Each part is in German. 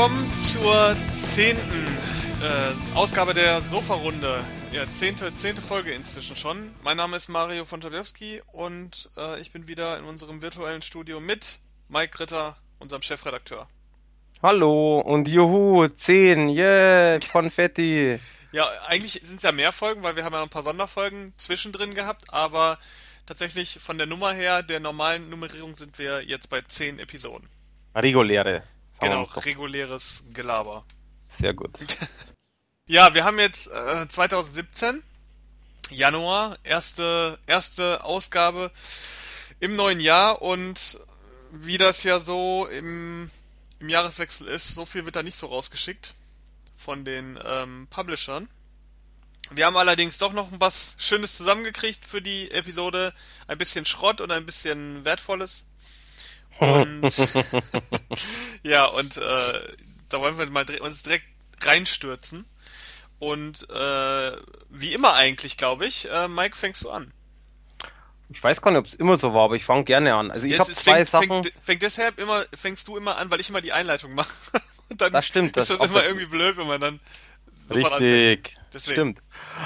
willkommen zur zehnten äh, Ausgabe der Sofa-Runde. Ja, zehnte, zehnte Folge inzwischen schon. Mein Name ist Mario von Tabiewski und äh, ich bin wieder in unserem virtuellen Studio mit Mike Ritter, unserem Chefredakteur. Hallo und juhu, 10, yeah, Konfetti. ja, eigentlich sind es ja mehr Folgen, weil wir haben ja ein paar Sonderfolgen zwischendrin gehabt, aber tatsächlich von der Nummer her, der normalen Nummerierung sind wir jetzt bei 10 Episoden. Reguläre. Genau, reguläres Gelaber. Sehr gut. ja, wir haben jetzt äh, 2017, Januar, erste, erste Ausgabe im neuen Jahr und wie das ja so im im Jahreswechsel ist. So viel wird da nicht so rausgeschickt von den ähm, Publishern. Wir haben allerdings doch noch was Schönes zusammengekriegt für die Episode. Ein bisschen Schrott und ein bisschen Wertvolles. Und ja, und äh, da wollen wir mal uns direkt reinstürzen. Und äh, wie immer eigentlich, glaube ich, äh, Mike, fängst du an. Ich weiß gar nicht, ob es immer so war, aber ich fange gerne an. Also ich habe zwei fängt, Sachen. Fängt, fängt deshalb immer, fängst du immer an, weil ich immer die Einleitung mache. dann das stimmt. Das ist das immer irgendwie blöd, wenn man dann. Richtig. Stimmt.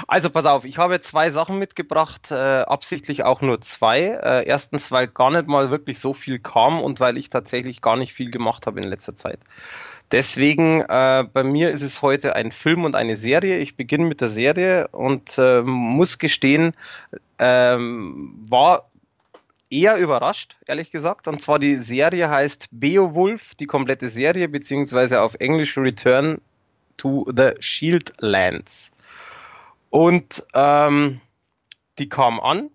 Also pass auf, ich habe zwei Sachen mitgebracht, äh, absichtlich auch nur zwei. Äh, erstens, weil gar nicht mal wirklich so viel kam und weil ich tatsächlich gar nicht viel gemacht habe in letzter Zeit. Deswegen, äh, bei mir ist es heute ein Film und eine Serie. Ich beginne mit der Serie und äh, muss gestehen, ähm, war eher überrascht, ehrlich gesagt. Und zwar die Serie heißt Beowulf, die komplette Serie, beziehungsweise auf Englisch Return to the Shieldlands. Und ähm, die kam an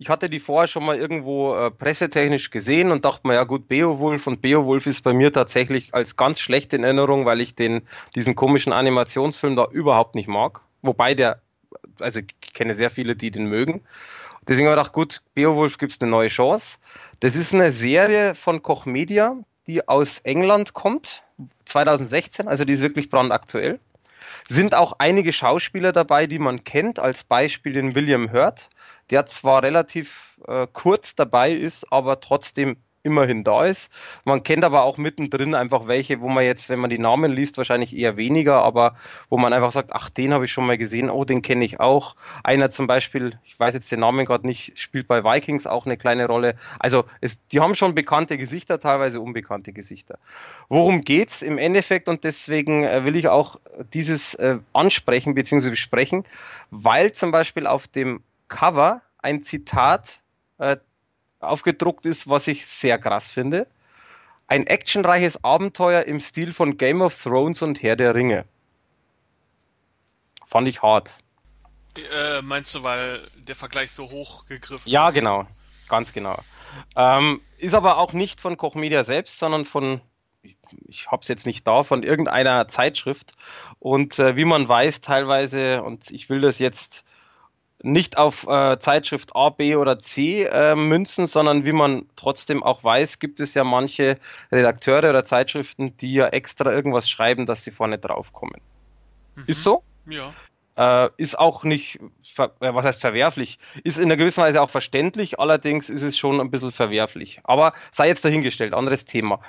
ich hatte die vorher schon mal irgendwo äh, pressetechnisch gesehen und dachte mir, ja gut, Beowulf und Beowulf ist bei mir tatsächlich als ganz schlecht in Erinnerung, weil ich den, diesen komischen Animationsfilm da überhaupt nicht mag. Wobei der, also ich kenne sehr viele, die den mögen. Deswegen habe ich gedacht, gut, Beowulf gibt's eine neue Chance. Das ist eine Serie von Koch Media, die aus England kommt, 2016, also die ist wirklich brandaktuell. Sind auch einige Schauspieler dabei, die man kennt, als Beispiel den William Hurt der zwar relativ äh, kurz dabei ist, aber trotzdem immerhin da ist. Man kennt aber auch mittendrin einfach welche, wo man jetzt, wenn man die Namen liest, wahrscheinlich eher weniger, aber wo man einfach sagt, ach, den habe ich schon mal gesehen, oh, den kenne ich auch. Einer zum Beispiel, ich weiß jetzt den Namen gerade nicht, spielt bei Vikings auch eine kleine Rolle. Also es, die haben schon bekannte Gesichter, teilweise unbekannte Gesichter. Worum geht's im Endeffekt? Und deswegen äh, will ich auch dieses äh, ansprechen bzw. besprechen, weil zum Beispiel auf dem Cover ein Zitat äh, aufgedruckt ist, was ich sehr krass finde. Ein actionreiches Abenteuer im Stil von Game of Thrones und Herr der Ringe. Fand ich hart. Äh, meinst du, weil der Vergleich so hoch gegriffen ja, ist? Ja, genau. Ganz genau. Ähm, ist aber auch nicht von Koch Media selbst, sondern von, ich, ich habe es jetzt nicht da, von irgendeiner Zeitschrift. Und äh, wie man weiß, teilweise, und ich will das jetzt nicht auf äh, Zeitschrift A, B oder C äh, münzen, sondern wie man trotzdem auch weiß, gibt es ja manche Redakteure oder Zeitschriften, die ja extra irgendwas schreiben, dass sie vorne draufkommen. Mhm. Ist so? Ja. Äh, ist auch nicht, äh, was heißt verwerflich, ist in einer gewissen Weise auch verständlich, allerdings ist es schon ein bisschen verwerflich. Aber sei jetzt dahingestellt, anderes Thema.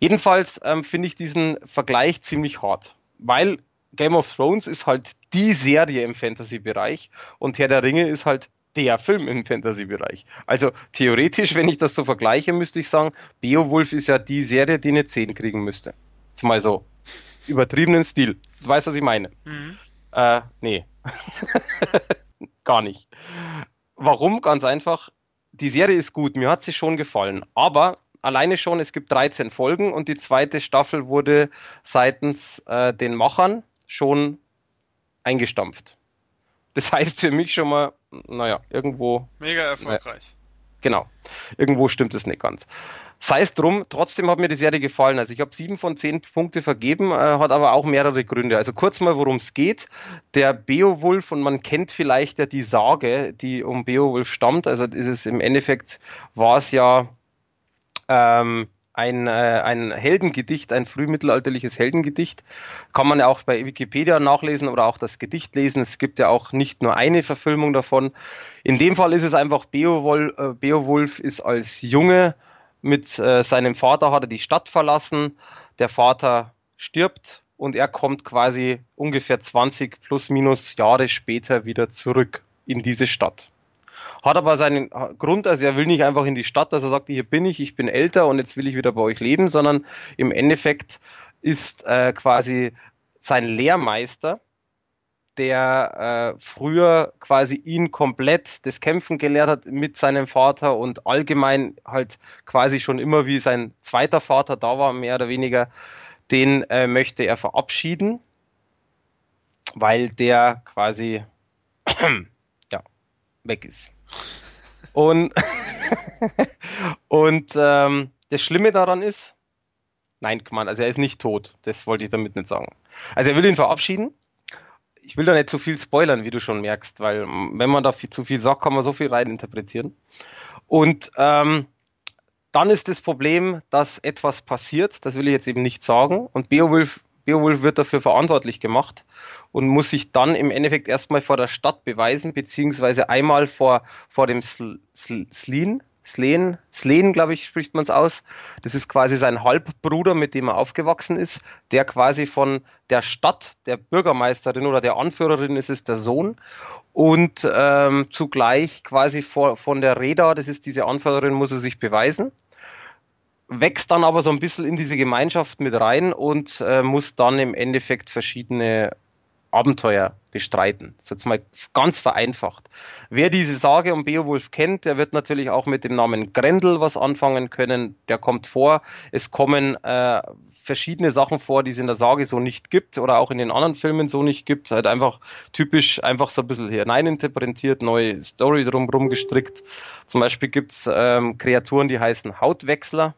Jedenfalls ähm, finde ich diesen Vergleich ziemlich hart, weil Game of Thrones ist halt die Serie im Fantasy-Bereich und Herr der Ringe ist halt der Film im Fantasy-Bereich. Also theoretisch, wenn ich das so vergleiche, müsste ich sagen, Beowulf ist ja die Serie, die eine 10 kriegen müsste. Zumal so übertriebenen Stil. Du weißt, was ich meine. Mhm. Äh, nee. Gar nicht. Warum? Ganz einfach. Die Serie ist gut, mir hat sie schon gefallen. Aber alleine schon, es gibt 13 Folgen und die zweite Staffel wurde seitens äh, den Machern schon eingestampft. Das heißt für mich schon mal, naja, irgendwo. Mega erfolgreich. Äh, genau. Irgendwo stimmt es nicht ganz. Sei es drum, trotzdem hat mir die Serie gefallen. Also ich habe sieben von zehn Punkte vergeben, äh, hat aber auch mehrere Gründe. Also kurz mal, worum es geht. Der Beowulf, und man kennt vielleicht ja die Sage, die um Beowulf stammt. Also ist es im Endeffekt, war es ja ähm, ein, äh, ein Heldengedicht, ein frühmittelalterliches Heldengedicht. Kann man ja auch bei Wikipedia nachlesen oder auch das Gedicht lesen. Es gibt ja auch nicht nur eine Verfilmung davon. In dem Fall ist es einfach, Beowulf, äh, Beowulf ist als Junge mit äh, seinem Vater, hat er die Stadt verlassen. Der Vater stirbt und er kommt quasi ungefähr 20 plus minus Jahre später wieder zurück in diese Stadt. Hat aber seinen Grund, also er will nicht einfach in die Stadt, dass er sagt, hier bin ich, ich bin älter und jetzt will ich wieder bei euch leben, sondern im Endeffekt ist äh, quasi sein Lehrmeister, der äh, früher quasi ihn komplett das Kämpfen gelehrt hat mit seinem Vater und allgemein halt quasi schon immer wie sein zweiter Vater da war, mehr oder weniger, den äh, möchte er verabschieden, weil der quasi weg ist. Und, und ähm, das Schlimme daran ist, nein, man, also er ist nicht tot, das wollte ich damit nicht sagen. Also er will ihn verabschieden. Ich will da nicht zu viel spoilern, wie du schon merkst, weil wenn man da viel, zu viel sagt, kann man so viel reininterpretieren. Und ähm, dann ist das Problem, dass etwas passiert, das will ich jetzt eben nicht sagen. Und Beowulf, Beowulf wird dafür verantwortlich gemacht und muss sich dann im Endeffekt erstmal vor der Stadt beweisen, beziehungsweise einmal vor, vor dem Sl Sl Slin, Sleen, Sleen, glaube ich, spricht man es aus. Das ist quasi sein Halbbruder, mit dem er aufgewachsen ist, der quasi von der Stadt, der Bürgermeisterin oder der Anführerin ist es der Sohn und ähm, zugleich quasi vor, von der Reda, das ist diese Anführerin, muss er sich beweisen wächst dann aber so ein bisschen in diese Gemeinschaft mit rein und äh, muss dann im Endeffekt verschiedene Abenteuer bestreiten. So jetzt mal ganz vereinfacht. Wer diese Sage um Beowulf kennt, der wird natürlich auch mit dem Namen Grendel was anfangen können. Der kommt vor. Es kommen äh, verschiedene Sachen vor, die es in der Sage so nicht gibt oder auch in den anderen Filmen so nicht gibt. Halt einfach typisch, einfach so ein bisschen hineininterpretiert, neue Story drumherum gestrickt. Zum Beispiel gibt's ähm, Kreaturen, die heißen Hautwechsler.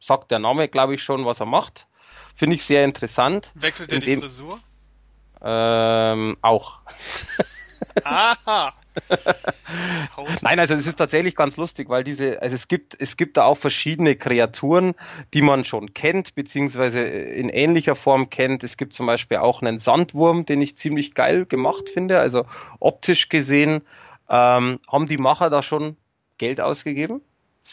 Sagt der Name, glaube ich, schon, was er macht. Finde ich sehr interessant. Wechselt er die Frisur? Ähm, auch. Aha. Nein, also es ist tatsächlich ganz lustig, weil diese, also es gibt, es gibt da auch verschiedene Kreaturen, die man schon kennt, beziehungsweise in ähnlicher Form kennt. Es gibt zum Beispiel auch einen Sandwurm, den ich ziemlich geil gemacht finde. Also optisch gesehen ähm, haben die Macher da schon Geld ausgegeben.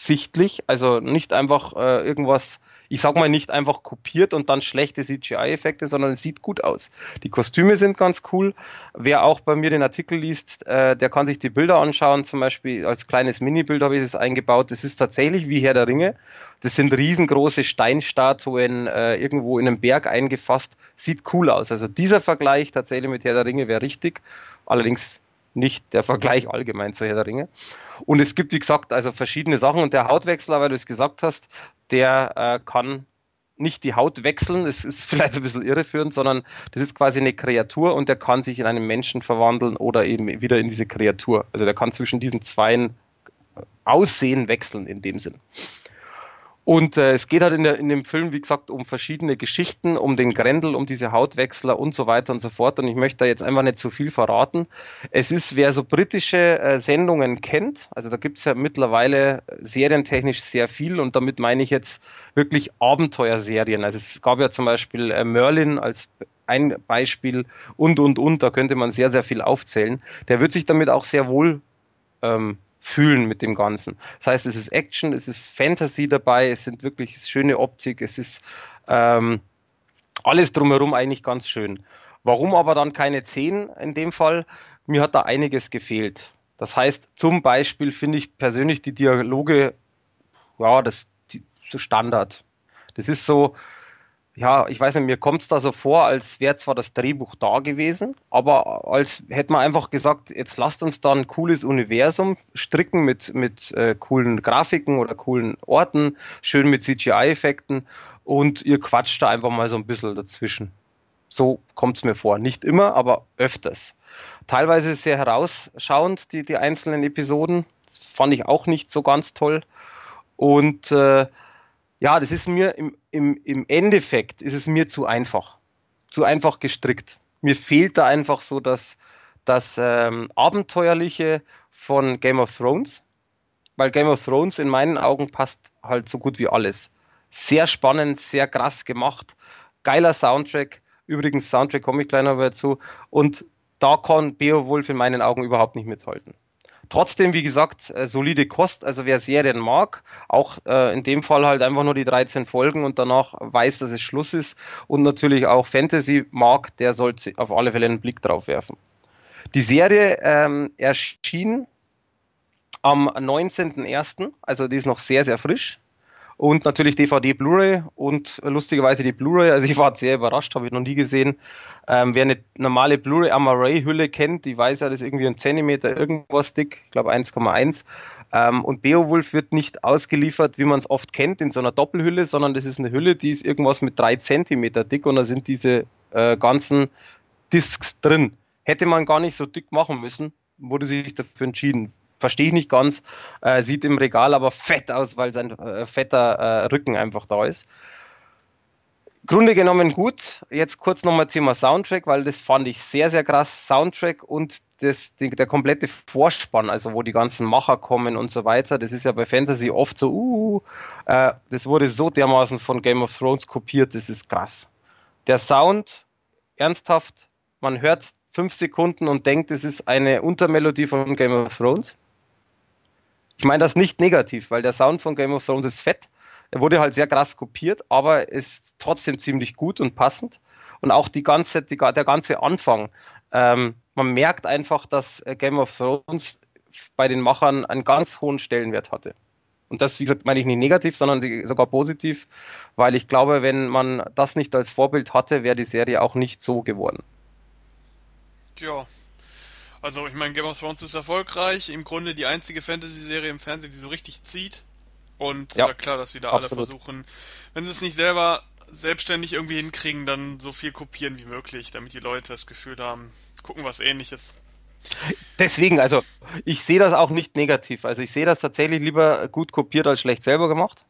Sichtlich, also nicht einfach äh, irgendwas ich sag mal, nicht einfach kopiert und dann schlechte CGI-Effekte, sondern es sieht gut aus. Die Kostüme sind ganz cool. Wer auch bei mir den Artikel liest, äh, der kann sich die Bilder anschauen. Zum Beispiel als kleines Mini-Bild habe ich das eingebaut. Das ist tatsächlich wie Herr der Ringe. Das sind riesengroße Steinstatuen äh, irgendwo in einem Berg eingefasst. Sieht cool aus. Also dieser Vergleich tatsächlich mit Herr der Ringe wäre richtig. Allerdings nicht der Vergleich allgemein zu Herr der Ringe. Und es gibt, wie gesagt, also verschiedene Sachen. Und der Hautwechsler, weil du es gesagt hast, der äh, kann nicht die Haut wechseln, das ist vielleicht ein bisschen irreführend, sondern das ist quasi eine Kreatur und der kann sich in einen Menschen verwandeln oder eben wieder in diese Kreatur. Also der kann zwischen diesen zwei Aussehen wechseln in dem Sinn. Und äh, es geht halt in, der, in dem Film, wie gesagt, um verschiedene Geschichten, um den Grendel, um diese Hautwechsler und so weiter und so fort. Und ich möchte da jetzt einfach nicht zu viel verraten. Es ist, wer so britische äh, Sendungen kennt, also da gibt es ja mittlerweile serientechnisch sehr viel und damit meine ich jetzt wirklich Abenteuerserien. Also es gab ja zum Beispiel äh, Merlin als ein Beispiel und, und, und, da könnte man sehr, sehr viel aufzählen. Der wird sich damit auch sehr wohl ähm, fühlen mit dem Ganzen. Das heißt, es ist Action, es ist Fantasy dabei, es sind wirklich schöne Optik, es ist ähm, alles drumherum eigentlich ganz schön. Warum aber dann keine 10 in dem Fall? Mir hat da einiges gefehlt. Das heißt, zum Beispiel finde ich persönlich die Dialoge, ja, das die, so Standard. Das ist so, ja, ich weiß nicht, mir kommt es da so vor, als wäre zwar das Drehbuch da gewesen, aber als hätte man einfach gesagt, jetzt lasst uns da ein cooles Universum stricken mit, mit äh, coolen Grafiken oder coolen Orten, schön mit CGI-Effekten und ihr quatscht da einfach mal so ein bisschen dazwischen. So kommt es mir vor. Nicht immer, aber öfters. Teilweise sehr herausschauend, die, die einzelnen Episoden. Das fand ich auch nicht so ganz toll. Und äh, ja, das ist mir im, im, im Endeffekt ist es mir zu einfach. Zu einfach gestrickt. Mir fehlt da einfach so das, das ähm, Abenteuerliche von Game of Thrones. Weil Game of Thrones in meinen Augen passt halt so gut wie alles. Sehr spannend, sehr krass gemacht. Geiler Soundtrack. Übrigens, Soundtrack komme ich gleich noch dazu. Und da kann Beowulf in meinen Augen überhaupt nicht mithalten. Trotzdem, wie gesagt, äh, solide Kost. Also wer Serien mag, auch äh, in dem Fall halt einfach nur die 13 Folgen und danach weiß, dass es Schluss ist und natürlich auch Fantasy mag, der sollte auf alle Fälle einen Blick drauf werfen. Die Serie ähm, erschien am 19.01., also die ist noch sehr, sehr frisch und natürlich DVD, Blu-ray und lustigerweise die Blu-ray. Also ich war sehr überrascht, habe ich noch nie gesehen. Ähm, wer eine normale Blu-ray Amaray-Hülle kennt, die weiß ja, das ist irgendwie ein Zentimeter irgendwas dick, ich glaube 1,1. Ähm, und Beowulf wird nicht ausgeliefert, wie man es oft kennt, in so einer Doppelhülle, sondern das ist eine Hülle, die ist irgendwas mit drei Zentimeter dick und da sind diese äh, ganzen Discs drin. Hätte man gar nicht so dick machen müssen, wurde sich dafür entschieden verstehe ich nicht ganz. Äh, sieht im Regal aber fett aus, weil sein äh, fetter äh, Rücken einfach da ist. Grunde genommen gut. Jetzt kurz nochmal Thema Soundtrack, weil das fand ich sehr, sehr krass. Soundtrack und das, die, der komplette Vorspann, also wo die ganzen Macher kommen und so weiter. Das ist ja bei Fantasy oft so, uh, äh, das wurde so dermaßen von Game of Thrones kopiert, das ist krass. Der Sound, ernsthaft, man hört fünf Sekunden und denkt, es ist eine Untermelodie von Game of Thrones. Ich meine das nicht negativ, weil der Sound von Game of Thrones ist fett. Er wurde halt sehr krass kopiert, aber ist trotzdem ziemlich gut und passend. Und auch die ganze, die, der ganze Anfang. Ähm, man merkt einfach, dass äh, Game of Thrones bei den Machern einen ganz hohen Stellenwert hatte. Und das, wie gesagt, meine ich nicht negativ, sondern sogar positiv, weil ich glaube, wenn man das nicht als Vorbild hatte, wäre die Serie auch nicht so geworden. Ja, also ich meine, Game of Thrones ist erfolgreich, im Grunde die einzige Fantasy-Serie im Fernsehen, die so richtig zieht. Und ja, klar, dass sie da absolut. alle versuchen, wenn sie es nicht selber selbstständig irgendwie hinkriegen, dann so viel kopieren wie möglich, damit die Leute das Gefühl haben, gucken was ähnliches. Deswegen, also ich sehe das auch nicht negativ. Also ich sehe das tatsächlich lieber gut kopiert als schlecht selber gemacht.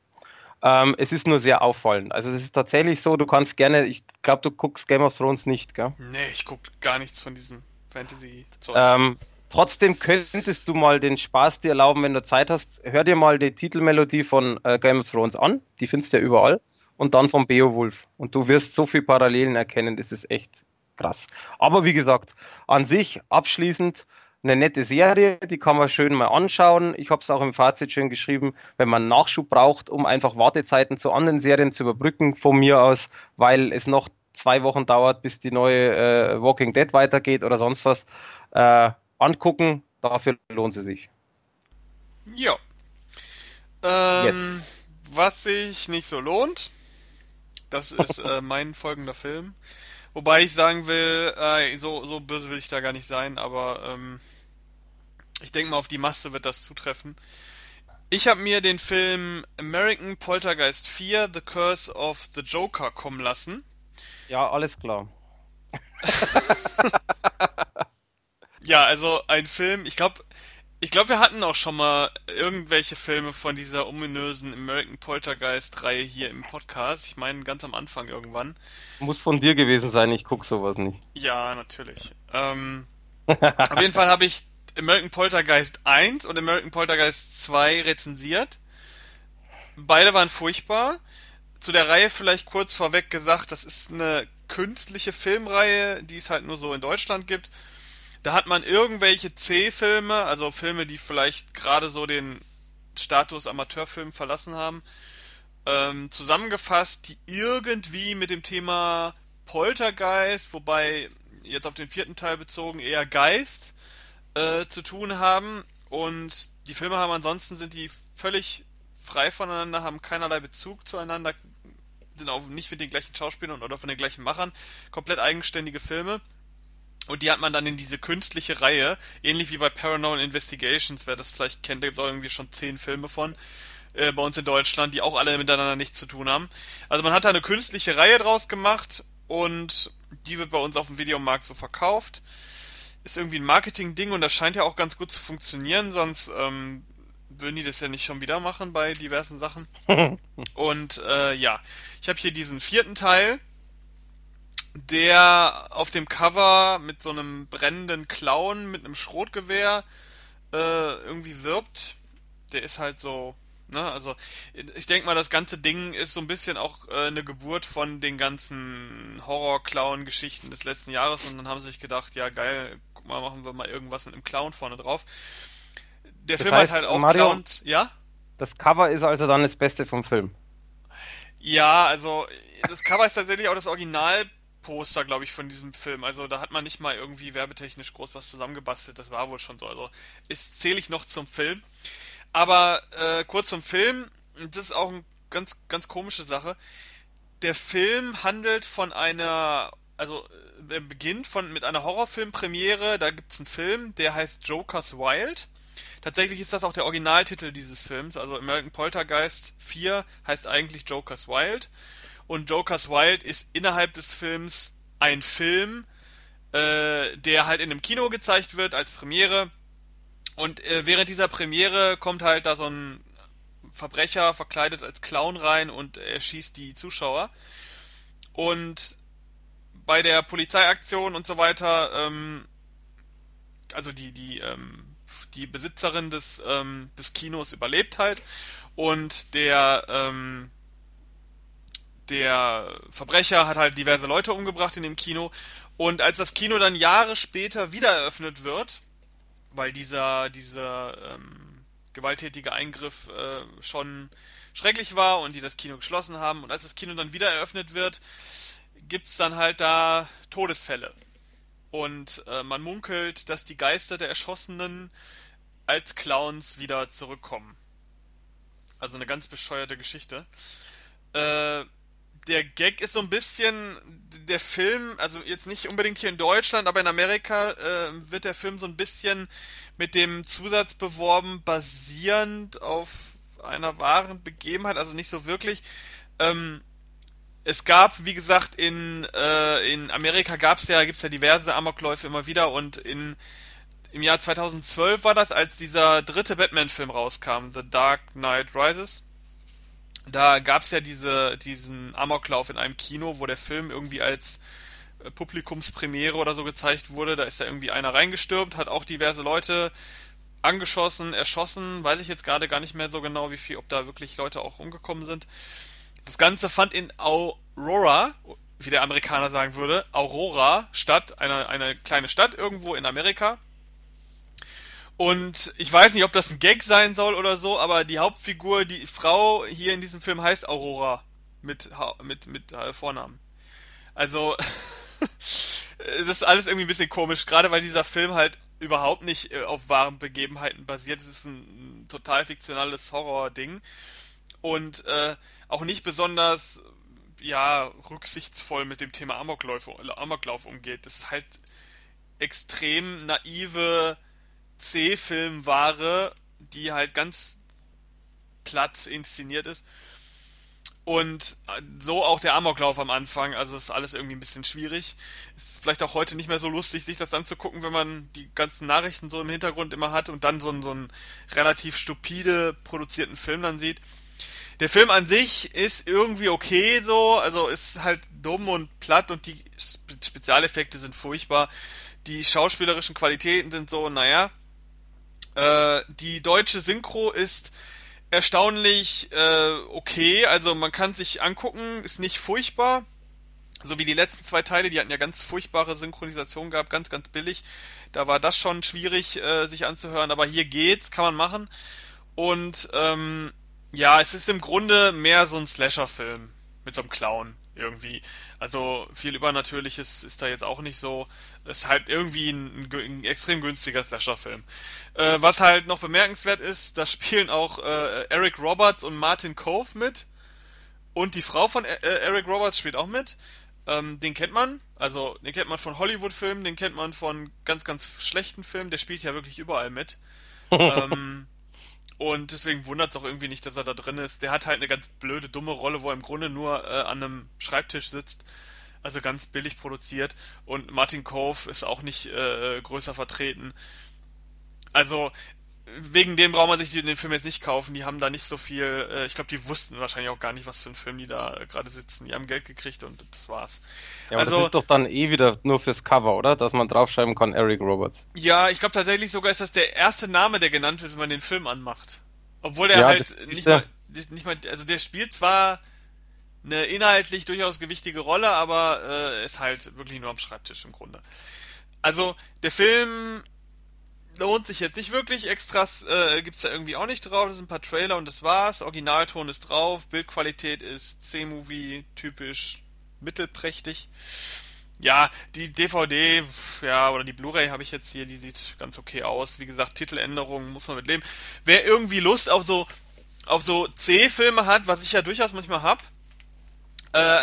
Ähm, es ist nur sehr auffallend. Also es ist tatsächlich so, du kannst gerne, ich glaube, du guckst Game of Thrones nicht, gell? Nee, ich guck gar nichts von diesem Fantasy-Zeug. Ähm, trotzdem könntest du mal den Spaß dir erlauben, wenn du Zeit hast. Hör dir mal die Titelmelodie von äh, Game of Thrones an. Die findest du ja überall. Und dann von Beowulf. Und du wirst so viel Parallelen erkennen. Das ist echt krass. Aber wie gesagt, an sich abschließend eine nette Serie, die kann man schön mal anschauen. Ich habe es auch im Fazit schön geschrieben, wenn man Nachschub braucht, um einfach Wartezeiten zu anderen Serien zu überbrücken, von mir aus, weil es noch zwei Wochen dauert, bis die neue äh, Walking Dead weitergeht oder sonst was, äh, angucken. Dafür lohnt sie sich. Ja. Ähm, yes. Was sich nicht so lohnt, das ist äh, mein folgender Film. Wobei ich sagen will, äh, so, so böse will ich da gar nicht sein, aber ähm, ich denke mal, auf die Masse wird das zutreffen. Ich habe mir den Film American Poltergeist 4 The Curse of the Joker kommen lassen. Ja, alles klar. ja, also ein Film, ich glaube, ich glaube, wir hatten auch schon mal irgendwelche Filme von dieser ominösen American Poltergeist-Reihe hier im Podcast. Ich meine, ganz am Anfang irgendwann. Muss von dir gewesen sein, ich gucke sowas nicht. Ja, natürlich. Ähm, auf jeden Fall habe ich American Poltergeist 1 und American Poltergeist 2 rezensiert. Beide waren furchtbar zu der Reihe vielleicht kurz vorweg gesagt, das ist eine künstliche Filmreihe, die es halt nur so in Deutschland gibt. Da hat man irgendwelche C-Filme, also Filme, die vielleicht gerade so den Status Amateurfilm verlassen haben, ähm, zusammengefasst, die irgendwie mit dem Thema Poltergeist, wobei jetzt auf den vierten Teil bezogen eher Geist äh, zu tun haben. Und die Filme haben ansonsten sind die völlig frei voneinander, haben keinerlei Bezug zueinander, sind auch nicht mit den gleichen Schauspielern oder von den gleichen Machern, komplett eigenständige Filme. Und die hat man dann in diese künstliche Reihe, ähnlich wie bei Paranormal Investigations, wer das vielleicht kennt, da gibt es auch irgendwie schon zehn Filme von äh, bei uns in Deutschland, die auch alle miteinander nichts zu tun haben. Also man hat da eine künstliche Reihe draus gemacht und die wird bei uns auf dem Videomarkt so verkauft. Ist irgendwie ein Marketing-Ding und das scheint ja auch ganz gut zu funktionieren, sonst ähm, würden die das ja nicht schon wieder machen bei diversen Sachen. und äh, ja, ich habe hier diesen vierten Teil, der auf dem Cover mit so einem brennenden Clown mit einem Schrotgewehr äh, irgendwie wirbt. Der ist halt so, ne, also ich denke mal, das ganze Ding ist so ein bisschen auch äh, eine Geburt von den ganzen Horror-Clown-Geschichten des letzten Jahres und dann haben sie sich gedacht, ja geil, guck mal, machen wir mal irgendwas mit einem Clown vorne drauf. Der das Film heißt, hat halt auch Mario, Clown, ja? Das Cover ist also dann das Beste vom Film. Ja, also das Cover ist tatsächlich auch das Originalposter, glaube ich, von diesem Film. Also da hat man nicht mal irgendwie werbetechnisch groß was zusammengebastelt. Das war wohl schon so. Also ist zähle ich noch zum Film. Aber äh, kurz zum Film. Das ist auch eine ganz ganz komische Sache. Der Film handelt von einer also äh, beginnt von mit einer Horrorfilmpremiere. Da gibt's einen Film, der heißt Joker's Wild. Tatsächlich ist das auch der Originaltitel dieses Films. Also American Poltergeist 4 heißt eigentlich Joker's Wild. Und Joker's Wild ist innerhalb des Films ein Film, äh, der halt in einem Kino gezeigt wird als Premiere. Und äh, während dieser Premiere kommt halt da so ein Verbrecher verkleidet als Clown rein und er schießt die Zuschauer. Und bei der Polizeiaktion und so weiter, ähm, also die, die, ähm, die Besitzerin des, ähm, des Kinos überlebt halt und der, ähm, der Verbrecher hat halt diverse Leute umgebracht in dem Kino und als das Kino dann Jahre später wieder eröffnet wird, weil dieser, dieser ähm, gewalttätige Eingriff äh, schon schrecklich war und die das Kino geschlossen haben und als das Kino dann wieder eröffnet wird, gibt's dann halt da Todesfälle. Und äh, man munkelt, dass die Geister der Erschossenen als Clowns wieder zurückkommen. Also eine ganz bescheuerte Geschichte. Äh, der Gag ist so ein bisschen, der Film, also jetzt nicht unbedingt hier in Deutschland, aber in Amerika äh, wird der Film so ein bisschen mit dem Zusatz beworben, basierend auf einer wahren Begebenheit, also nicht so wirklich. Ähm, es gab, wie gesagt, in, äh, in Amerika gab es ja, gibt's ja diverse Amokläufe immer wieder und in im Jahr 2012 war das, als dieser dritte Batman-Film rauskam, The Dark Knight Rises. Da gab es ja diese, diesen Amoklauf in einem Kino, wo der Film irgendwie als äh, Publikumspremiere oder so gezeigt wurde. Da ist ja irgendwie einer reingestürmt, hat auch diverse Leute angeschossen, erschossen. Weiß ich jetzt gerade gar nicht mehr so genau, wie viel, ob da wirklich Leute auch umgekommen sind. Das Ganze fand in Aurora, wie der Amerikaner sagen würde, Aurora statt, eine, eine kleine Stadt irgendwo in Amerika. Und ich weiß nicht, ob das ein Gag sein soll oder so, aber die Hauptfigur, die Frau hier in diesem Film heißt Aurora mit mit mit äh, Vornamen. Also das ist alles irgendwie ein bisschen komisch, gerade weil dieser Film halt überhaupt nicht äh, auf wahren Begebenheiten basiert. Es ist ein, ein total fiktionales Horror-Ding und äh, auch nicht besonders ja rücksichtsvoll mit dem Thema Amoklauf, Amoklauf umgeht. Das ist halt extrem naive C-Filmware, die halt ganz platt inszeniert ist. Und so auch der Amoklauf am Anfang, also ist alles irgendwie ein bisschen schwierig. Ist vielleicht auch heute nicht mehr so lustig, sich das anzugucken, wenn man die ganzen Nachrichten so im Hintergrund immer hat und dann so einen, so einen relativ stupide produzierten Film dann sieht. Der Film an sich ist irgendwie okay so, also ist halt dumm und platt und die Spezialeffekte sind furchtbar. Die schauspielerischen Qualitäten sind so, naja. Äh, die deutsche Synchro ist erstaunlich äh, okay, also man kann sich angucken, ist nicht furchtbar. So wie die letzten zwei Teile, die hatten ja ganz furchtbare Synchronisation gehabt, ganz, ganz billig. Da war das schon schwierig, äh, sich anzuhören, aber hier geht's, kann man machen. Und ähm, ja, es ist im Grunde mehr so ein Slasher-Film mit so einem Clown irgendwie. Also viel Übernatürliches ist da jetzt auch nicht so. Es ist halt irgendwie ein, ein extrem günstiger Slasher-Film. Äh, was halt noch bemerkenswert ist, da spielen auch äh, Eric Roberts und Martin Cove mit. Und die Frau von äh, Eric Roberts spielt auch mit. Ähm, den kennt man. Also den kennt man von Hollywood-Filmen, den kennt man von ganz, ganz schlechten Filmen. Der spielt ja wirklich überall mit. ähm, und deswegen wundert es auch irgendwie nicht, dass er da drin ist. Der hat halt eine ganz blöde, dumme Rolle, wo er im Grunde nur äh, an einem Schreibtisch sitzt. Also ganz billig produziert. Und Martin Cove ist auch nicht äh, größer vertreten. Also wegen dem braucht man sich den Film jetzt nicht kaufen. Die haben da nicht so viel. Äh, ich glaube, die wussten wahrscheinlich auch gar nicht, was für ein Film die da gerade sitzen. Die haben Geld gekriegt und das war's. Ja, aber also, das ist doch dann eh wieder nur fürs Cover, oder? Dass man draufschreiben kann, Eric Roberts. Ja, ich glaube tatsächlich sogar ist das der erste Name, der genannt wird, wenn man den Film anmacht. Obwohl der ja, halt nicht mal, nicht mal, also der spielt zwar eine inhaltlich durchaus gewichtige Rolle, aber äh, ist halt wirklich nur am Schreibtisch im Grunde. Also der Film lohnt sich jetzt nicht wirklich. Extras äh, gibt's da irgendwie auch nicht drauf. Das sind ein paar Trailer und das war's. Originalton ist drauf. Bildqualität ist C-Movie typisch mittelprächtig. Ja, die DVD, ja, oder die Blu-ray habe ich jetzt hier, die sieht ganz okay aus. Wie gesagt, Titeländerungen muss man mit leben. Wer irgendwie Lust auf so auf so C-Filme hat, was ich ja durchaus manchmal hab, äh,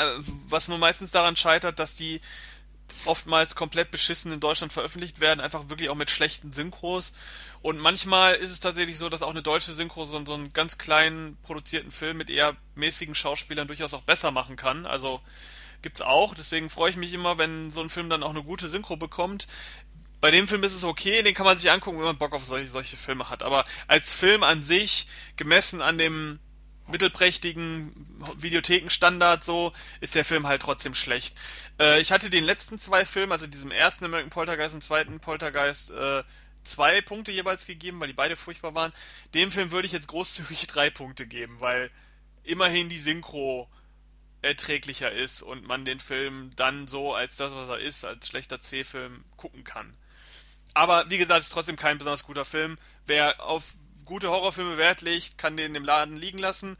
was nur meistens daran scheitert, dass die oftmals komplett beschissen in Deutschland veröffentlicht werden, einfach wirklich auch mit schlechten Synchros. Und manchmal ist es tatsächlich so, dass auch eine deutsche Synchro so, einen ganz kleinen produzierten Film mit eher mäßigen Schauspielern durchaus auch besser machen kann. Also gibt's auch. Deswegen freue ich mich immer, wenn so ein Film dann auch eine gute Synchro bekommt. Bei dem Film ist es okay, den kann man sich angucken, wenn man Bock auf solche, solche Filme hat. Aber als Film an sich, gemessen an dem mittelprächtigen Videothekenstandard so, ist der Film halt trotzdem schlecht. Äh, ich hatte den letzten zwei Filmen, also diesem ersten American Poltergeist und zweiten Poltergeist, äh, zwei Punkte jeweils gegeben, weil die beide furchtbar waren. Dem Film würde ich jetzt großzügig drei Punkte geben, weil immerhin die Synchro erträglicher ist und man den Film dann so als das, was er ist, als schlechter C-Film gucken kann. Aber wie gesagt, ist trotzdem kein besonders guter Film. Wer auf gute Horrorfilme Wert legt, kann den im Laden liegen lassen.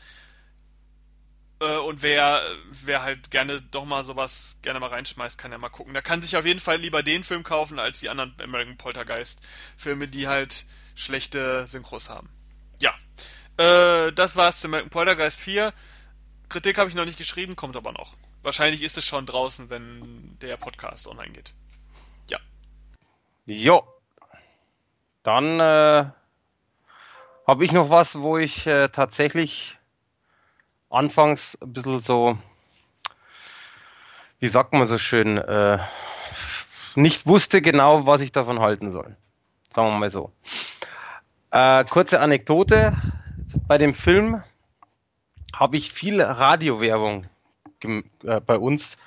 Äh, und wer, wer halt gerne doch mal sowas gerne mal reinschmeißt, kann ja mal gucken. Da kann sich auf jeden Fall lieber den Film kaufen, als die anderen American Poltergeist Filme, die halt schlechte Synchros haben. Ja. Äh, das war's zu American Poltergeist 4. Kritik habe ich noch nicht geschrieben, kommt aber noch. Wahrscheinlich ist es schon draußen, wenn der Podcast online geht. Ja. Jo. Dann äh, habe ich noch was, wo ich äh, tatsächlich anfangs ein bisschen so, wie sagt man so schön, äh, nicht wusste genau, was ich davon halten soll. Sagen wir mal so. Äh, kurze Anekdote. Bei dem Film habe ich viel Radiowerbung äh, bei uns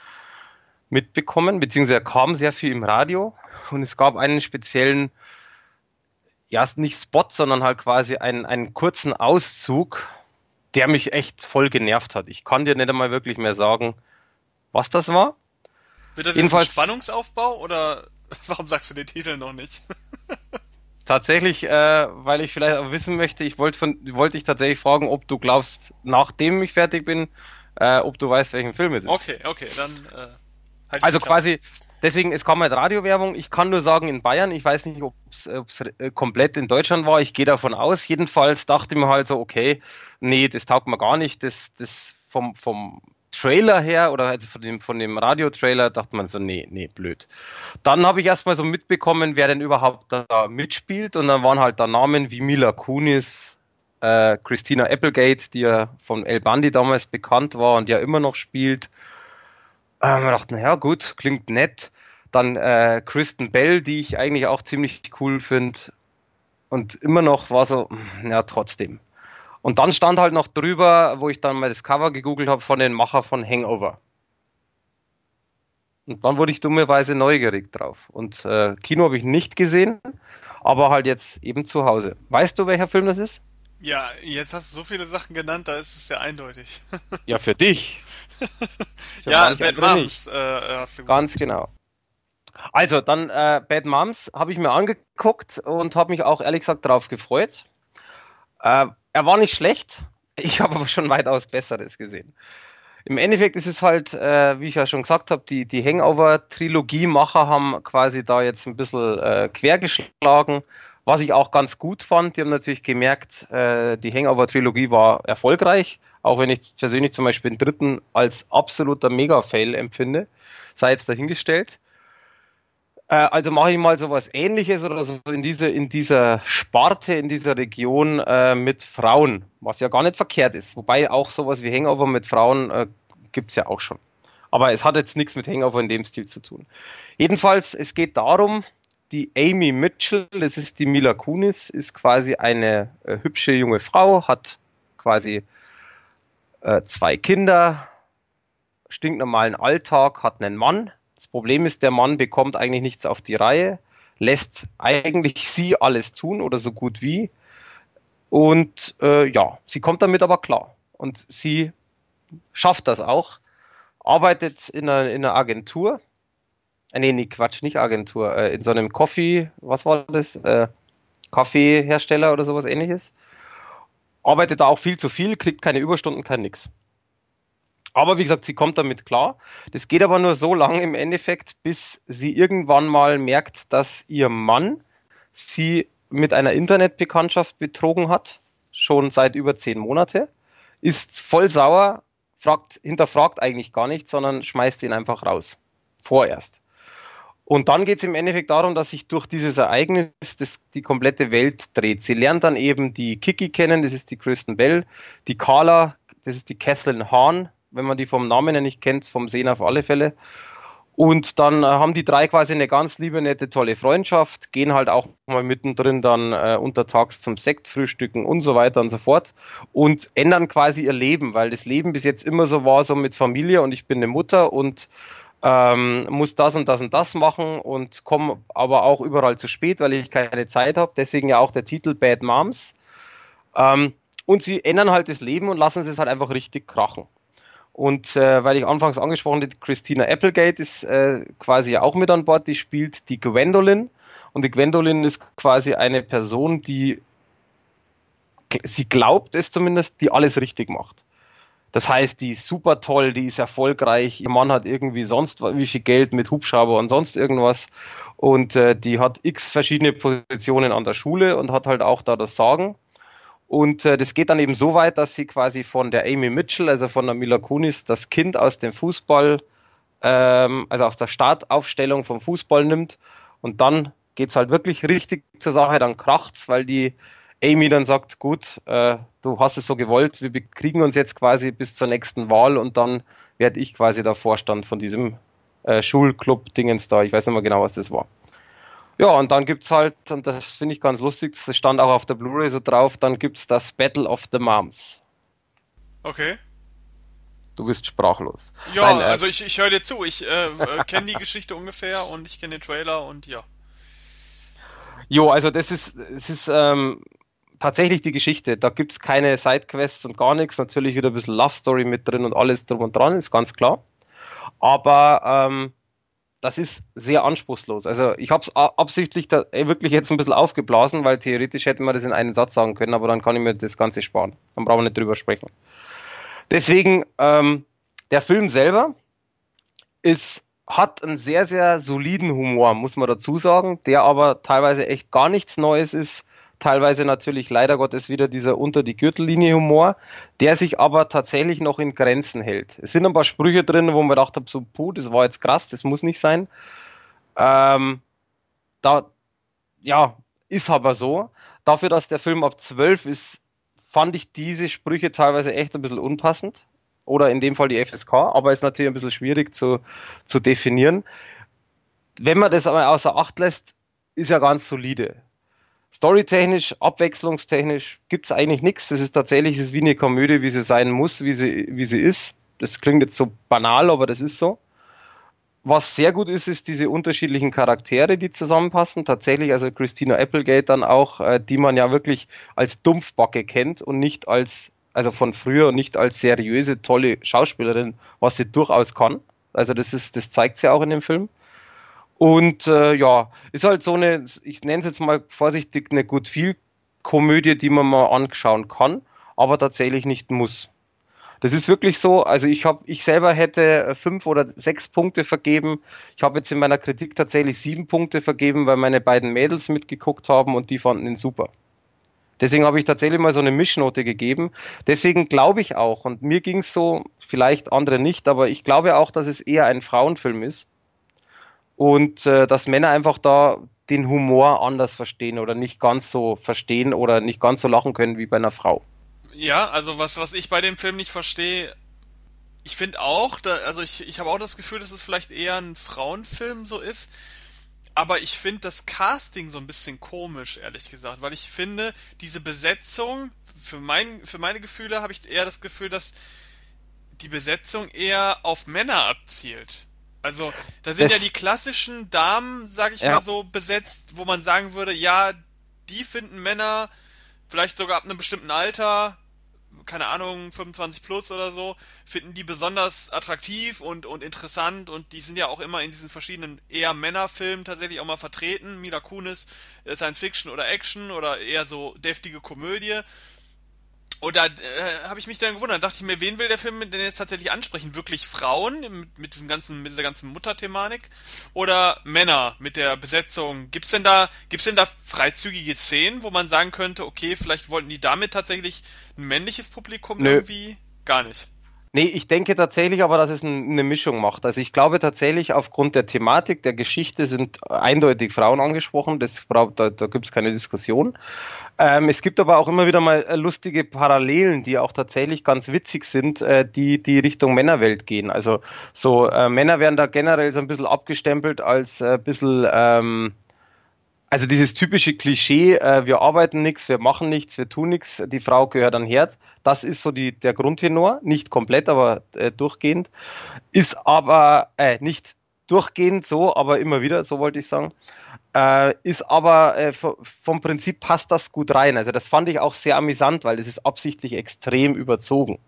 mitbekommen, beziehungsweise kam sehr viel im Radio und es gab einen speziellen ja, nicht Spot, sondern halt quasi einen, einen kurzen Auszug, der mich echt voll genervt hat. Ich kann dir nicht einmal wirklich mehr sagen, was das war. Wird das Jedenfalls, ein Spannungsaufbau oder warum sagst du den Titel noch nicht? tatsächlich, äh, weil ich vielleicht auch wissen möchte, ich wollte von, wollte dich tatsächlich fragen, ob du glaubst, nachdem ich fertig bin, äh, ob du weißt, welchen Film es ist. Okay, okay, dann. Äh, halt also quasi, Deswegen, es kam halt Radiowerbung. Ich kann nur sagen, in Bayern, ich weiß nicht, ob es äh, komplett in Deutschland war. Ich gehe davon aus. Jedenfalls dachte ich mir halt so, okay, nee, das taugt mir gar nicht. Das, das vom, vom Trailer her oder also von dem, von dem Radiotrailer dachte man so, nee, nee, blöd. Dann habe ich erstmal so mitbekommen, wer denn überhaupt da mitspielt. Und dann waren halt da Namen wie Mila Kunis, äh, Christina Applegate, die ja von El Bandi damals bekannt war und ja immer noch spielt. Ähm, wir dachten, ja gut, klingt nett. Dann äh, Kristen Bell, die ich eigentlich auch ziemlich cool finde. Und immer noch war so, hm, ja, trotzdem. Und dann stand halt noch drüber, wo ich dann mal das Cover gegoogelt habe, von den Macher von Hangover. Und dann wurde ich dummerweise neugierig drauf. Und äh, Kino habe ich nicht gesehen, aber halt jetzt eben zu Hause. Weißt du, welcher Film das ist? Ja, jetzt hast du so viele Sachen genannt, da ist es ja eindeutig. ja, für dich. Ja, Bad Moms äh, Ganz genau. Also, dann äh, Bad Moms habe ich mir angeguckt und habe mich auch ehrlich gesagt darauf gefreut. Äh, er war nicht schlecht, ich habe aber schon weitaus Besseres gesehen. Im Endeffekt ist es halt, äh, wie ich ja schon gesagt habe, die, die Hangover-Trilogie-Macher haben quasi da jetzt ein bisschen äh, quergeschlagen was ich auch ganz gut fand, die haben natürlich gemerkt, äh, die Hangover-Trilogie war erfolgreich, auch wenn ich persönlich zum Beispiel den dritten als absoluter Mega-Fail empfinde, sei jetzt dahingestellt. Äh, also mache ich mal so was ähnliches oder so in, diese, in dieser Sparte, in dieser Region äh, mit Frauen, was ja gar nicht verkehrt ist. Wobei auch sowas wie Hangover mit Frauen äh, gibt's ja auch schon. Aber es hat jetzt nichts mit Hangover in dem Stil zu tun. Jedenfalls, es geht darum, die Amy Mitchell, das ist die Mila Kunis, ist quasi eine äh, hübsche junge Frau, hat quasi äh, zwei Kinder, stinknormalen Alltag, hat einen Mann. Das Problem ist, der Mann bekommt eigentlich nichts auf die Reihe, lässt eigentlich sie alles tun oder so gut wie. Und äh, ja, sie kommt damit aber klar. Und sie schafft das auch, arbeitet in einer, in einer Agentur, nee, nee, Quatsch, nicht Agentur, äh, in so einem Coffee, was war das? Äh, Kaffeehersteller oder sowas ähnliches. Arbeitet da auch viel zu viel, kriegt keine Überstunden, kein nix. Aber wie gesagt, sie kommt damit klar. Das geht aber nur so lange im Endeffekt, bis sie irgendwann mal merkt, dass ihr Mann sie mit einer Internetbekanntschaft betrogen hat, schon seit über zehn Monate, ist voll sauer, fragt, hinterfragt eigentlich gar nicht, sondern schmeißt ihn einfach raus. Vorerst. Und dann geht es im Endeffekt darum, dass sich durch dieses Ereignis das, die komplette Welt dreht. Sie lernt dann eben die Kiki kennen, das ist die Kristen Bell, die Carla, das ist die Kathleen Hahn, wenn man die vom Namen ja nicht kennt, vom Sehen auf alle Fälle. Und dann äh, haben die drei quasi eine ganz liebe, nette, tolle Freundschaft, gehen halt auch mal mittendrin dann äh, untertags zum Sektfrühstücken und so weiter und so fort und ändern quasi ihr Leben, weil das Leben bis jetzt immer so war, so mit Familie und ich bin eine Mutter und ähm, muss das und das und das machen und komme aber auch überall zu spät, weil ich keine Zeit habe. Deswegen ja auch der Titel Bad Moms. Ähm, und sie ändern halt das Leben und lassen es halt einfach richtig krachen. Und äh, weil ich anfangs angesprochen habe, Christina Applegate ist äh, quasi auch mit an Bord, die spielt die Gwendolyn. Und die Gwendolyn ist quasi eine Person, die sie glaubt es zumindest, die alles richtig macht. Das heißt, die ist super toll, die ist erfolgreich, ihr Mann hat irgendwie sonst wie viel Geld mit Hubschrauber und sonst irgendwas und äh, die hat x verschiedene Positionen an der Schule und hat halt auch da das Sagen und äh, das geht dann eben so weit, dass sie quasi von der Amy Mitchell, also von der Mila Kunis, das Kind aus dem Fußball, ähm, also aus der Startaufstellung vom Fußball nimmt. Und dann geht's halt wirklich richtig zur Sache, dann kracht's, weil die Amy dann sagt, gut, äh, du hast es so gewollt, wir kriegen uns jetzt quasi bis zur nächsten Wahl und dann werde ich quasi der Vorstand von diesem äh, Schulclub-Dingens da. Ich weiß nicht mehr genau, was das war. Ja, und dann gibt's halt, und das finde ich ganz lustig, das stand auch auf der Blu-ray so drauf, dann gibt's das Battle of the Moms. Okay. Du bist sprachlos. Ja, Nein, äh, also ich, ich höre dir zu. Ich äh, äh kenne die Geschichte ungefähr und ich kenne den Trailer und ja. Jo, also das ist, es ist ähm, tatsächlich die Geschichte. Da gibt's keine Sidequests und gar nichts. Natürlich wieder ein bisschen Love Story mit drin und alles drum und dran, ist ganz klar. Aber ähm, das ist sehr anspruchslos. Also ich habe es absichtlich da wirklich jetzt ein bisschen aufgeblasen, weil theoretisch hätte man das in einen Satz sagen können, aber dann kann ich mir das Ganze sparen. Dann brauchen wir nicht drüber sprechen. Deswegen, ähm, der Film selber ist, hat einen sehr, sehr soliden Humor, muss man dazu sagen, der aber teilweise echt gar nichts Neues ist teilweise natürlich leider Gottes wieder dieser unter die Gürtellinie Humor, der sich aber tatsächlich noch in Grenzen hält. Es sind ein paar Sprüche drin, wo man gedacht habe, so, puh, das war jetzt krass, das muss nicht sein. Ähm, da, ja, ist aber so. Dafür, dass der Film ab 12 ist, fand ich diese Sprüche teilweise echt ein bisschen unpassend. Oder in dem Fall die FSK, aber ist natürlich ein bisschen schwierig zu, zu definieren. Wenn man das aber außer Acht lässt, ist ja ganz solide. Storytechnisch, abwechslungstechnisch gibt's eigentlich nichts. Das ist tatsächlich ist wie eine Komödie, wie sie sein muss, wie sie, wie sie ist. Das klingt jetzt so banal, aber das ist so. Was sehr gut ist, ist diese unterschiedlichen Charaktere, die zusammenpassen. Tatsächlich, also Christina Applegate dann auch, äh, die man ja wirklich als Dumpfbacke kennt und nicht als, also von früher nicht als seriöse, tolle Schauspielerin, was sie durchaus kann. Also das ist, das zeigt sie auch in dem Film. Und äh, ja, ist halt so eine, ich nenne es jetzt mal vorsichtig, eine gut viel Komödie, die man mal anschauen kann, aber tatsächlich nicht muss. Das ist wirklich so, also ich habe, ich selber hätte äh, fünf oder sechs Punkte vergeben. Ich habe jetzt in meiner Kritik tatsächlich sieben Punkte vergeben, weil meine beiden Mädels mitgeguckt haben und die fanden ihn super. Deswegen habe ich tatsächlich mal so eine Mischnote gegeben. Deswegen glaube ich auch, und mir ging es so, vielleicht andere nicht, aber ich glaube auch, dass es eher ein Frauenfilm ist und äh, dass Männer einfach da den Humor anders verstehen oder nicht ganz so verstehen oder nicht ganz so lachen können wie bei einer Frau. Ja, also was, was ich bei dem Film nicht verstehe, ich finde auch, da, also ich, ich habe auch das Gefühl, dass es vielleicht eher ein Frauenfilm so ist, aber ich finde das Casting so ein bisschen komisch, ehrlich gesagt, weil ich finde, diese Besetzung, für, mein, für meine Gefühle habe ich eher das Gefühl, dass die Besetzung eher auf Männer abzielt. Also, da sind das, ja die klassischen Damen, sag ich ja. mal so, besetzt, wo man sagen würde, ja, die finden Männer vielleicht sogar ab einem bestimmten Alter keine Ahnung, 25 plus oder so, finden die besonders attraktiv und, und interessant und die sind ja auch immer in diesen verschiedenen eher Männerfilmen tatsächlich auch mal vertreten. Mila Kunis, äh, Science Fiction oder Action oder eher so deftige Komödie. Und da äh, habe ich mich dann gewundert, dachte ich mir, wen will der Film denn jetzt tatsächlich ansprechen? Wirklich Frauen mit, mit diesem ganzen, mit dieser ganzen Mutterthematik oder Männer mit der Besetzung? Gibt's denn da, gibt's denn da freizügige Szenen, wo man sagen könnte, okay, vielleicht wollten die damit tatsächlich ein männliches Publikum Nö. irgendwie? Gar nicht. Nee, ich denke tatsächlich aber, dass es eine Mischung macht. Also ich glaube tatsächlich, aufgrund der Thematik, der Geschichte sind eindeutig Frauen angesprochen. Das, da, da gibt es keine Diskussion. Ähm, es gibt aber auch immer wieder mal äh, lustige Parallelen, die auch tatsächlich ganz witzig sind, äh, die, die Richtung Männerwelt gehen. Also so äh, Männer werden da generell so ein bisschen abgestempelt als äh, ein bisschen... Ähm, also dieses typische Klischee, äh, wir arbeiten nichts, wir machen nichts, wir tun nichts, die Frau gehört an Herd, das ist so die, der Grundtenor, nicht komplett, aber äh, durchgehend, ist aber äh, nicht durchgehend so, aber immer wieder, so wollte ich sagen, äh, ist aber vom Prinzip passt das gut rein. Also das fand ich auch sehr amüsant, weil das ist absichtlich extrem überzogen.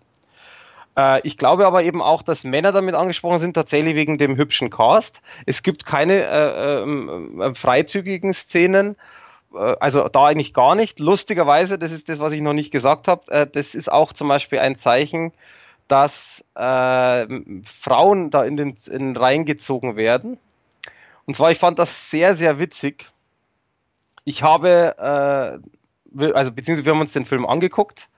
Äh, ich glaube aber eben auch, dass Männer damit angesprochen sind, tatsächlich wegen dem hübschen Cast. Es gibt keine äh, ähm, äh, freizügigen Szenen. Äh, also da eigentlich gar nicht. Lustigerweise, das ist das, was ich noch nicht gesagt habe, äh, das ist auch zum Beispiel ein Zeichen, dass äh, Frauen da in den in reingezogen werden. Und zwar, ich fand das sehr, sehr witzig. Ich habe, äh, also beziehungsweise wir haben uns den Film angeguckt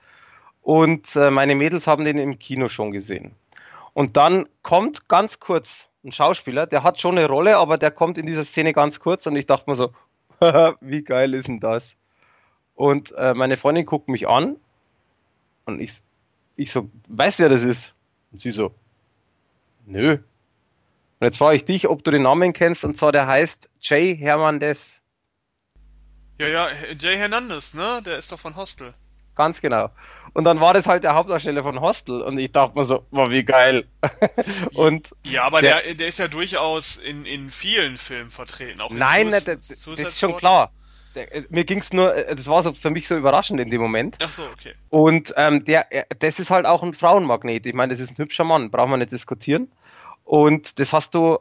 und äh, meine Mädels haben den im Kino schon gesehen. Und dann kommt ganz kurz ein Schauspieler, der hat schon eine Rolle, aber der kommt in dieser Szene ganz kurz und ich dachte mir so, wie geil ist denn das? Und äh, meine Freundin guckt mich an und ich, ich so, weißt du, wer das ist? Und sie so, nö. Und jetzt frage ich dich, ob du den Namen kennst, und zwar der heißt Jay Hernandez. Ja, ja, Jay Hernandez, ne? Der ist doch von Hostel. Ganz genau. Und dann war das halt der Hauptdarsteller von Hostel und ich dachte mir so, wow, wie geil. und ja, aber der, der, der, ist ja durchaus in, in vielen Filmen vertreten. Auch nein, Sus, das, das ist schon klar. Der, äh, mir ging's nur, äh, das war so für mich so überraschend in dem Moment. Ach so, okay. Und ähm, der, äh, das ist halt auch ein Frauenmagnet. Ich meine, das ist ein hübscher Mann, braucht man nicht diskutieren. Und das hast du,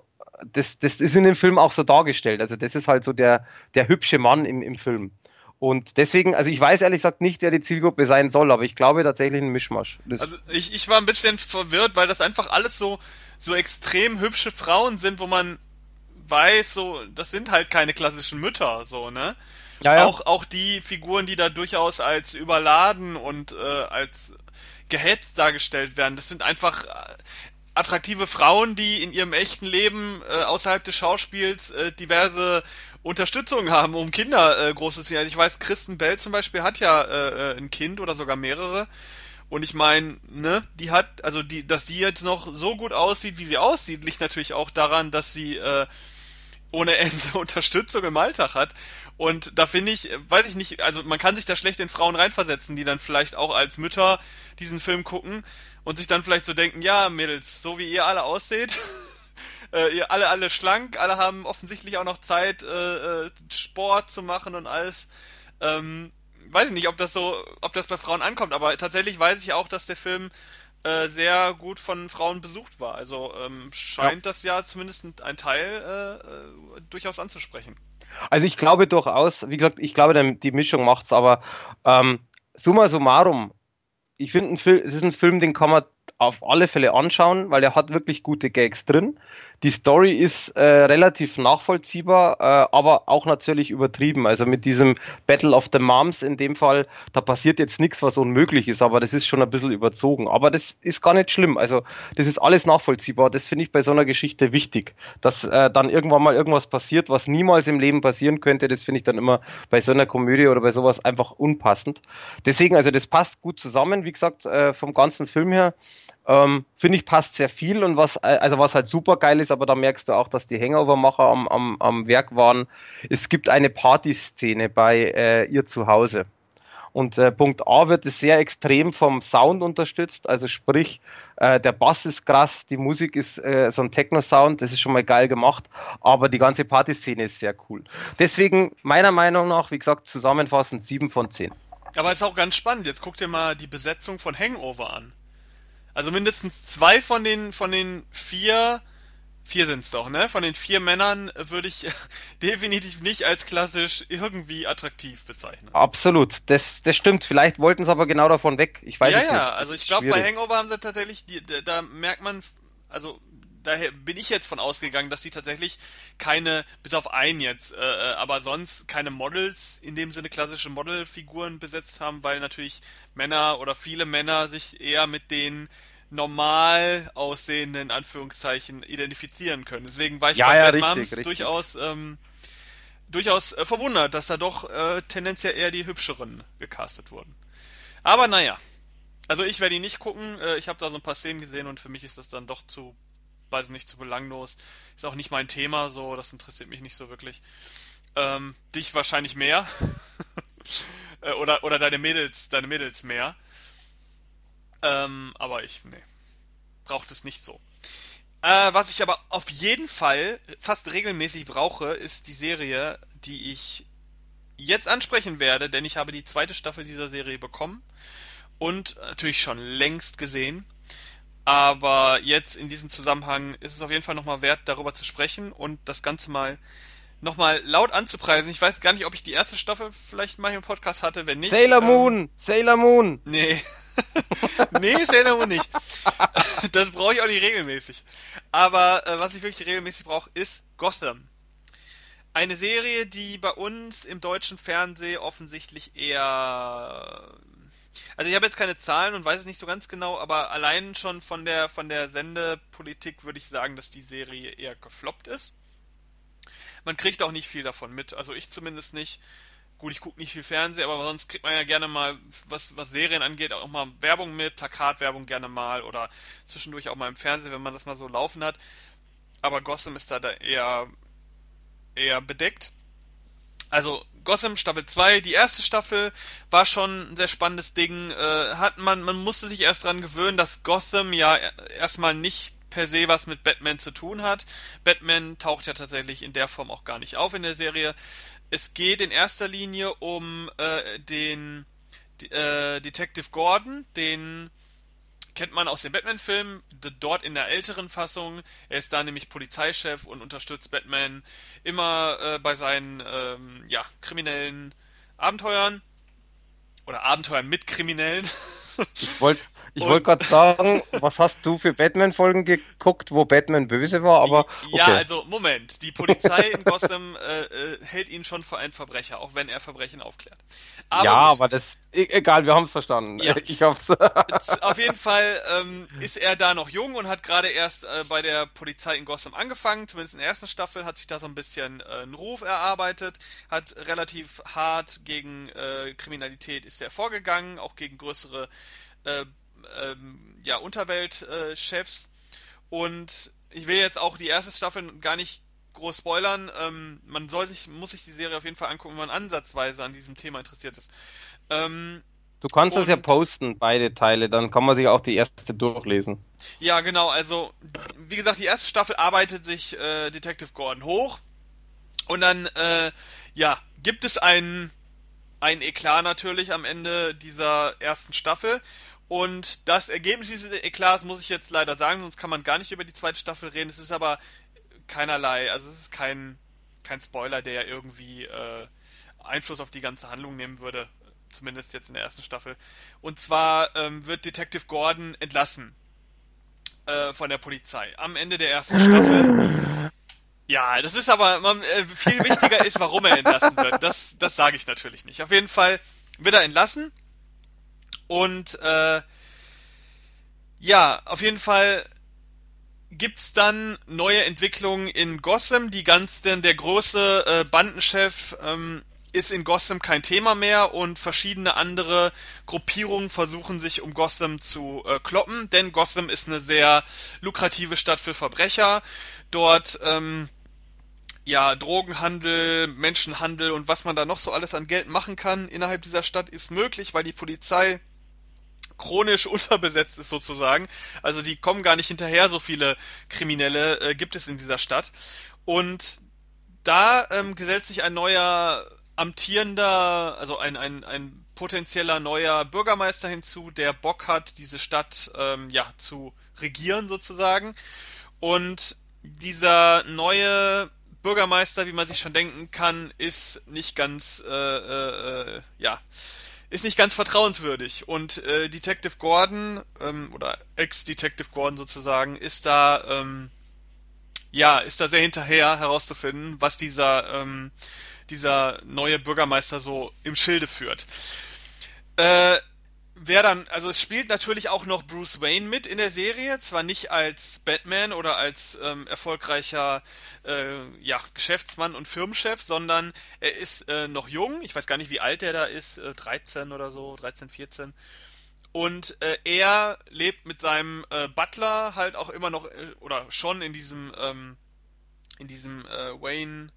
das, das ist in dem Film auch so dargestellt. Also das ist halt so der, der hübsche Mann im, im Film. Und deswegen, also ich weiß ehrlich gesagt nicht, wer die Zielgruppe sein soll, aber ich glaube tatsächlich ein Mischmasch. Das also ich, ich war ein bisschen verwirrt, weil das einfach alles so, so extrem hübsche Frauen sind, wo man weiß, so, das sind halt keine klassischen Mütter, so, ne? Ja, ja. Auch, auch die Figuren, die da durchaus als überladen und äh, als gehetzt dargestellt werden, das sind einfach äh, attraktive Frauen, die in ihrem echten Leben äh, außerhalb des Schauspiels äh, diverse Unterstützung haben, um Kinder äh, groß zu ziehen. Also ich weiß, Kristen Bell zum Beispiel hat ja äh, äh ein Kind oder sogar mehrere. Und ich meine, ne, die hat, also die, dass die jetzt noch so gut aussieht, wie sie aussieht, liegt natürlich auch daran, dass sie äh, ohne Ende Unterstützung im Alltag hat. Und da finde ich, weiß ich nicht, also man kann sich da schlecht in Frauen reinversetzen, die dann vielleicht auch als Mütter diesen Film gucken und sich dann vielleicht so denken, ja, Mädels, so wie ihr alle ausseht, äh, ihr alle alle schlank, alle haben offensichtlich auch noch Zeit, äh, äh, Sport zu machen und alles. Ähm, weiß ich nicht, ob das so, ob das bei Frauen ankommt, aber tatsächlich weiß ich auch, dass der Film äh, sehr gut von Frauen besucht war. Also ähm, scheint ja. das ja zumindest ein Teil äh, äh, durchaus anzusprechen. Also ich glaube durchaus, wie gesagt, ich glaube, die Mischung macht's, aber ähm, summa summarum, ich finde, es ist ein Film, den kann man auf alle Fälle anschauen, weil er hat wirklich gute Gags drin. Die Story ist äh, relativ nachvollziehbar, äh, aber auch natürlich übertrieben. Also mit diesem Battle of the Moms in dem Fall, da passiert jetzt nichts, was unmöglich ist, aber das ist schon ein bisschen überzogen. Aber das ist gar nicht schlimm. Also das ist alles nachvollziehbar. Das finde ich bei so einer Geschichte wichtig, dass äh, dann irgendwann mal irgendwas passiert, was niemals im Leben passieren könnte. Das finde ich dann immer bei so einer Komödie oder bei sowas einfach unpassend. Deswegen, also das passt gut zusammen. Wie gesagt, äh, vom ganzen Film her ähm, Finde ich passt sehr viel und was, äh, also was halt super geil ist, aber da merkst du auch, dass die Hangover-Macher am, am, am Werk waren. Es gibt eine Partyszene bei äh, ihr zu Hause. Und äh, Punkt A wird es sehr extrem vom Sound unterstützt, also sprich, äh, der Bass ist krass, die Musik ist äh, so ein Techno-Sound, das ist schon mal geil gemacht, aber die ganze Partyszene ist sehr cool. Deswegen, meiner Meinung nach, wie gesagt, zusammenfassend 7 von 10. Aber ist auch ganz spannend. Jetzt guck dir mal die Besetzung von Hangover an. Also mindestens zwei von den von den vier vier sind's doch, ne? Von den vier Männern würde ich definitiv nicht als klassisch irgendwie attraktiv bezeichnen. Absolut, das, das stimmt. Vielleicht wollten sie aber genau davon weg. Ich weiß ja, es ja. nicht. Ja, also ich glaube, bei Hangover haben sie tatsächlich, die, da merkt man, also daher bin ich jetzt von ausgegangen, dass sie tatsächlich keine, bis auf einen jetzt, äh, äh, aber sonst keine Models in dem Sinne klassische Modelfiguren besetzt haben, weil natürlich Männer oder viele Männer sich eher mit den normal aussehenden Anführungszeichen identifizieren können. Deswegen war ich ja, bei ja, richtig, Moms richtig. durchaus ähm, durchaus äh, verwundert, dass da doch äh, tendenziell eher die hübscheren gecastet wurden. Aber naja. Also ich werde ihn nicht gucken. Äh, ich habe da so ein paar Szenen gesehen und für mich ist das dann doch zu weiß nicht, zu belanglos. Ist auch nicht mein Thema, so, das interessiert mich nicht so wirklich. Ähm, dich wahrscheinlich mehr. Äh, oder, oder deine Mädels, deine Mädels mehr. Ähm, aber ich, nee. Braucht es nicht so. Äh, was ich aber auf jeden Fall fast regelmäßig brauche, ist die Serie, die ich jetzt ansprechen werde, denn ich habe die zweite Staffel dieser Serie bekommen und natürlich schon längst gesehen. Aber jetzt in diesem Zusammenhang ist es auf jeden Fall nochmal wert, darüber zu sprechen und das Ganze mal nochmal laut anzupreisen. Ich weiß gar nicht, ob ich die erste Staffel vielleicht mal im Podcast hatte, wenn nicht. Sailor ähm, Moon! Sailor Moon! Nee. nee, Sailor Moon nicht. das brauche ich auch nicht regelmäßig. Aber äh, was ich wirklich regelmäßig brauche, ist Gotham. Eine Serie, die bei uns im deutschen Fernsehen offensichtlich eher also ich habe jetzt keine Zahlen und weiß es nicht so ganz genau, aber allein schon von der von der Sendepolitik würde ich sagen, dass die Serie eher gefloppt ist. Man kriegt auch nicht viel davon mit, also ich zumindest nicht. Gut, ich gucke nicht viel Fernsehen, aber sonst kriegt man ja gerne mal, was, was Serien angeht, auch mal Werbung mit, Plakatwerbung gerne mal oder zwischendurch auch mal im Fernsehen, wenn man das mal so laufen hat. Aber Gotham ist da, da eher, eher bedeckt. Also Gotham Staffel 2, die erste Staffel war schon ein sehr spannendes Ding. Äh, hat man, man musste sich erst dran gewöhnen, dass Gotham ja erstmal nicht per se was mit Batman zu tun hat. Batman taucht ja tatsächlich in der Form auch gar nicht auf in der Serie. Es geht in erster Linie um äh, den äh, Detective Gordon, den kennt man aus den Batman-Filmen, dort in der älteren Fassung. Er ist da nämlich Polizeichef und unterstützt Batman immer äh, bei seinen ähm, ja, kriminellen Abenteuern. Oder Abenteuern mit Kriminellen. Ich wollte ich wollte gerade sagen, was hast du für Batman-Folgen geguckt, wo Batman böse war, aber. Okay. Ja, also Moment. Die Polizei in Gotham äh, äh, hält ihn schon für einen Verbrecher, auch wenn er Verbrechen aufklärt. Aber ja, aber das. E egal, wir haben es verstanden. Ja. Ich hab's. Auf jeden Fall ähm, ist er da noch jung und hat gerade erst äh, bei der Polizei in Gotham angefangen. Zumindest in der ersten Staffel hat sich da so ein bisschen äh, einen Ruf erarbeitet, hat relativ hart gegen äh, Kriminalität ist er vorgegangen, auch gegen größere äh, ähm, ja, Unterweltchefs. Äh, und ich will jetzt auch die erste Staffel gar nicht groß spoilern. Ähm, man soll sich, muss sich die Serie auf jeden Fall angucken, wenn man ansatzweise an diesem Thema interessiert ist. Ähm, du kannst das ja posten, beide Teile, dann kann man sich auch die erste durchlesen. Ja, genau, also wie gesagt, die erste Staffel arbeitet sich äh, Detective Gordon hoch und dann, äh, ja, gibt es einen, einen Eklat natürlich am Ende dieser ersten Staffel und das Ergebnis dieses Eklats muss ich jetzt leider sagen, sonst kann man gar nicht über die zweite Staffel reden. Es ist aber keinerlei, also es ist kein, kein Spoiler, der irgendwie äh, Einfluss auf die ganze Handlung nehmen würde. Zumindest jetzt in der ersten Staffel. Und zwar ähm, wird Detective Gordon entlassen äh, von der Polizei. Am Ende der ersten Staffel. Ja, das ist aber man, äh, viel wichtiger ist, warum er entlassen wird. Das, das sage ich natürlich nicht. Auf jeden Fall wird er entlassen und äh, ja, auf jeden Fall gibt's dann neue Entwicklungen in Gotham. Die ganzen, der große äh, Bandenchef ähm, ist in Gotham kein Thema mehr und verschiedene andere Gruppierungen versuchen sich um Gotham zu äh, kloppen, denn Gotham ist eine sehr lukrative Stadt für Verbrecher. Dort ähm, ja, Drogenhandel, Menschenhandel und was man da noch so alles an Geld machen kann innerhalb dieser Stadt ist möglich, weil die Polizei chronisch unterbesetzt ist sozusagen. Also die kommen gar nicht hinterher, so viele Kriminelle äh, gibt es in dieser Stadt. Und da ähm, gesellt sich ein neuer amtierender, also ein, ein, ein potenzieller neuer Bürgermeister hinzu, der Bock hat, diese Stadt ähm, ja zu regieren sozusagen. Und dieser neue Bürgermeister, wie man sich schon denken kann, ist nicht ganz, äh, äh, äh, ja, ist nicht ganz vertrauenswürdig. Und äh, Detective Gordon, ähm, oder Ex-Detective Gordon sozusagen, ist da, ähm, ja, ist da sehr hinterher herauszufinden, was dieser, ähm, dieser neue Bürgermeister so im Schilde führt. Äh, wer dann, also es spielt natürlich auch noch Bruce Wayne mit in der Serie, zwar nicht als Batman oder als ähm, erfolgreicher äh, ja, Geschäftsmann und Firmenchef, sondern er ist äh, noch jung, ich weiß gar nicht, wie alt er da ist, äh, 13 oder so, 13, 14. Und äh, er lebt mit seinem äh, Butler halt auch immer noch, äh, oder schon in diesem, ähm, in diesem äh, Wayne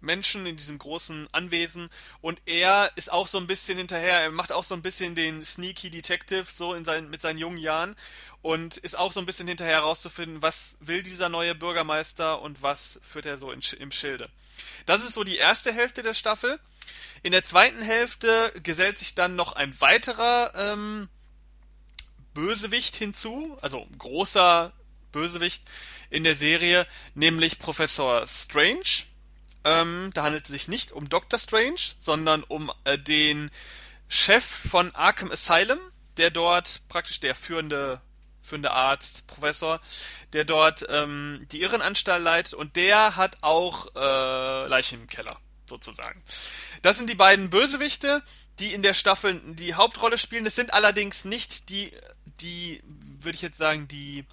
Menschen in diesem großen Anwesen und er ist auch so ein bisschen hinterher, er macht auch so ein bisschen den Sneaky Detective so in seinen, mit seinen jungen Jahren und ist auch so ein bisschen hinterher herauszufinden, was will dieser neue Bürgermeister und was führt er so in, im Schilde. Das ist so die erste Hälfte der Staffel. In der zweiten Hälfte gesellt sich dann noch ein weiterer ähm, Bösewicht hinzu, also großer Bösewicht in der Serie, nämlich Professor Strange ähm, da handelt es sich nicht um Doctor Strange, sondern um äh, den Chef von Arkham Asylum, der dort praktisch der führende führende Arzt, Professor, der dort ähm, die Irrenanstalt leitet und der hat auch äh, Leichen im Keller, sozusagen. Das sind die beiden Bösewichte, die in der Staffel die Hauptrolle spielen. Es sind allerdings nicht die, die, würde ich jetzt sagen, die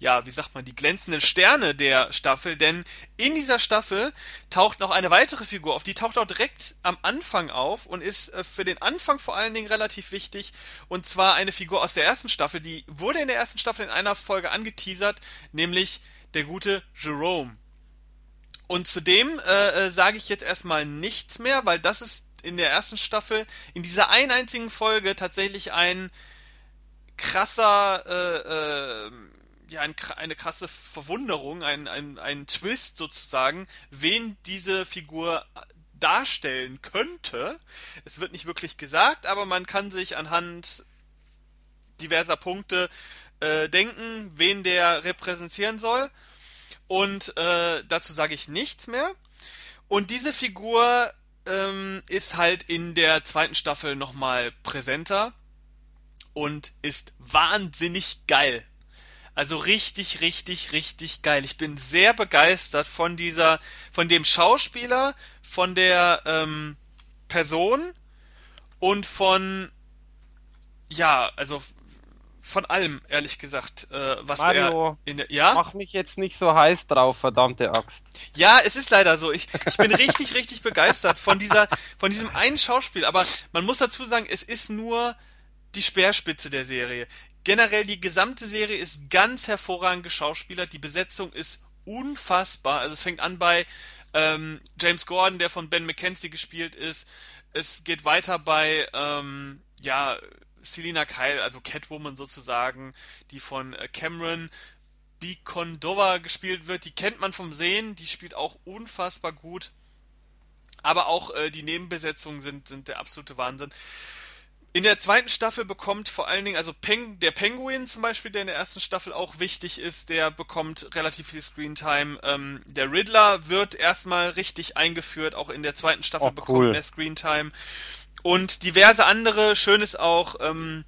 ja, wie sagt man, die glänzenden Sterne der Staffel, denn in dieser Staffel taucht noch eine weitere Figur auf, die taucht auch direkt am Anfang auf und ist äh, für den Anfang vor allen Dingen relativ wichtig, und zwar eine Figur aus der ersten Staffel, die wurde in der ersten Staffel in einer Folge angeteasert, nämlich der gute Jerome. Und zudem äh, äh, sage ich jetzt erstmal nichts mehr, weil das ist in der ersten Staffel in dieser einen einzigen Folge tatsächlich ein krasser äh, äh, ja ein, eine krasse Verwunderung, ein, ein, Twist sozusagen, wen diese Figur darstellen könnte. Es wird nicht wirklich gesagt, aber man kann sich anhand diverser Punkte äh, denken, wen der repräsentieren soll. Und äh, dazu sage ich nichts mehr. Und diese Figur ähm, ist halt in der zweiten Staffel nochmal präsenter und ist wahnsinnig geil. Also richtig, richtig, richtig geil. Ich bin sehr begeistert von dieser, von dem Schauspieler, von der ähm, Person und von, ja, also von allem, ehrlich gesagt, äh, was Mario, er in der, ja? Mach mich jetzt nicht so heiß drauf, verdammte Axt. Ja, es ist leider so. Ich, ich bin richtig, richtig begeistert von dieser, von diesem einen Schauspiel. Aber man muss dazu sagen, es ist nur die Speerspitze der Serie. Generell die gesamte Serie ist ganz hervorragend geschauspielert. Die Besetzung ist unfassbar. Also es fängt an bei ähm, James Gordon, der von Ben McKenzie gespielt ist. Es geht weiter bei ähm, ja Selina Kyle, also Catwoman sozusagen, die von äh, Cameron Bikondova gespielt wird. Die kennt man vom Sehen. Die spielt auch unfassbar gut. Aber auch äh, die Nebenbesetzungen sind, sind der absolute Wahnsinn. In der zweiten Staffel bekommt vor allen Dingen, also Peng, der Penguin zum Beispiel, der in der ersten Staffel auch wichtig ist, der bekommt relativ viel Screentime. Ähm, der Riddler wird erstmal richtig eingeführt, auch in der zweiten Staffel oh, bekommt cool. mehr Screentime. Und diverse andere, schön ist auch, ähm,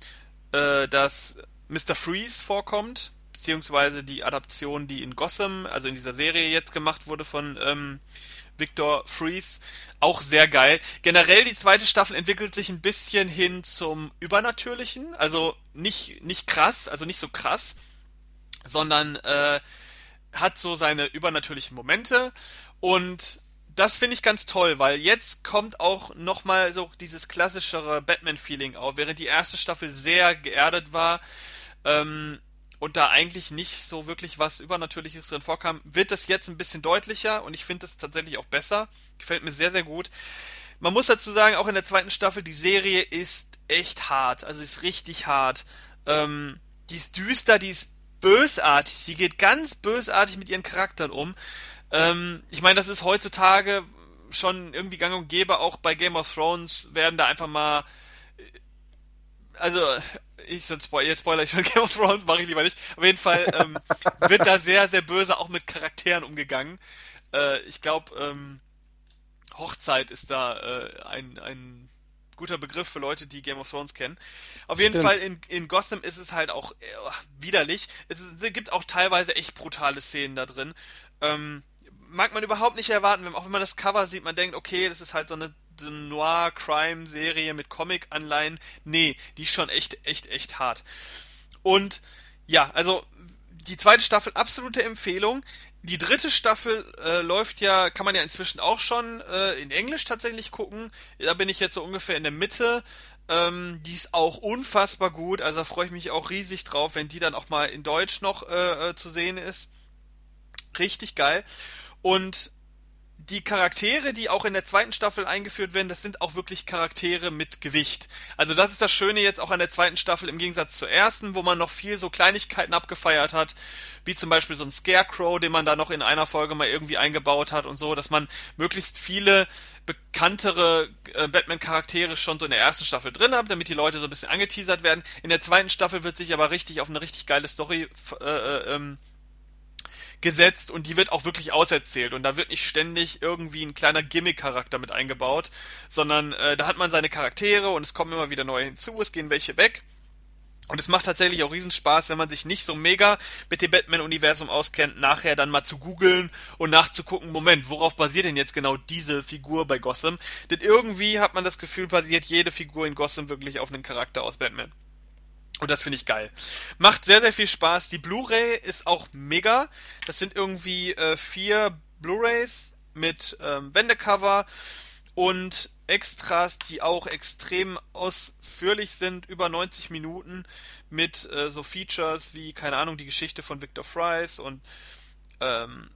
äh, dass Mr. Freeze vorkommt, beziehungsweise die Adaption, die in Gotham, also in dieser Serie jetzt gemacht wurde von ähm, Victor Freeze, auch sehr geil. Generell die zweite Staffel entwickelt sich ein bisschen hin zum Übernatürlichen, also nicht nicht krass, also nicht so krass, sondern äh, hat so seine übernatürlichen Momente und das finde ich ganz toll, weil jetzt kommt auch nochmal so dieses klassischere Batman-Feeling auf, während die erste Staffel sehr geerdet war. Ähm, und da eigentlich nicht so wirklich was Übernatürliches drin vorkam, wird das jetzt ein bisschen deutlicher und ich finde das tatsächlich auch besser. Gefällt mir sehr, sehr gut. Man muss dazu sagen, auch in der zweiten Staffel, die Serie ist echt hart. Also ist richtig hart. Ähm, die ist düster, die ist bösartig. Sie geht ganz bösartig mit ihren Charakteren um. Ähm, ich meine, das ist heutzutage schon irgendwie gang und gäbe, auch bei Game of Thrones werden da einfach mal also ich so Spoiler, jetzt spoiler ich schon Game of Thrones, mache ich lieber nicht. Auf jeden Fall ähm, wird da sehr, sehr böse auch mit Charakteren umgegangen. Äh, ich glaube, ähm, Hochzeit ist da äh, ein, ein guter Begriff für Leute, die Game of Thrones kennen. Auf jeden Stimmt. Fall in, in Gotham ist es halt auch äh, widerlich. Es, es, gibt auch teilweise echt brutale Szenen da drin. Ähm, mag man überhaupt nicht erwarten, wenn, auch wenn man das Cover sieht, man denkt, okay, das ist halt so eine Noir-Crime-Serie mit Comic-Anleihen. Nee, die ist schon echt, echt, echt hart. Und ja, also die zweite Staffel absolute Empfehlung. Die dritte Staffel äh, läuft ja, kann man ja inzwischen auch schon äh, in Englisch tatsächlich gucken. Da bin ich jetzt so ungefähr in der Mitte. Ähm, die ist auch unfassbar gut. Also da freue ich mich auch riesig drauf, wenn die dann auch mal in Deutsch noch äh, äh zu sehen ist. Richtig geil. Und die Charaktere, die auch in der zweiten Staffel eingeführt werden, das sind auch wirklich Charaktere mit Gewicht. Also das ist das Schöne jetzt auch an der zweiten Staffel im Gegensatz zur ersten, wo man noch viel so Kleinigkeiten abgefeiert hat, wie zum Beispiel so ein Scarecrow, den man da noch in einer Folge mal irgendwie eingebaut hat und so, dass man möglichst viele bekanntere äh, Batman-Charaktere schon so in der ersten Staffel drin hat, damit die Leute so ein bisschen angeteasert werden. In der zweiten Staffel wird sich aber richtig auf eine richtig geile Story äh, äh, ähm, gesetzt und die wird auch wirklich auserzählt und da wird nicht ständig irgendwie ein kleiner Gimmick-Charakter mit eingebaut, sondern äh, da hat man seine Charaktere und es kommen immer wieder neue hinzu, es gehen welche weg. Und es macht tatsächlich auch Riesenspaß, wenn man sich nicht so mega mit dem Batman-Universum auskennt, nachher dann mal zu googeln und nachzugucken, Moment, worauf basiert denn jetzt genau diese Figur bei Gotham? Denn irgendwie hat man das Gefühl, basiert jede Figur in Gotham wirklich auf einen Charakter aus Batman. Und das finde ich geil. Macht sehr, sehr viel Spaß. Die Blu-ray ist auch mega. Das sind irgendwie äh, vier Blu-rays mit ähm, Wendecover und Extras, die auch extrem ausführlich sind, über 90 Minuten mit äh, so Features wie, keine Ahnung, die Geschichte von Victor Fries und ähm,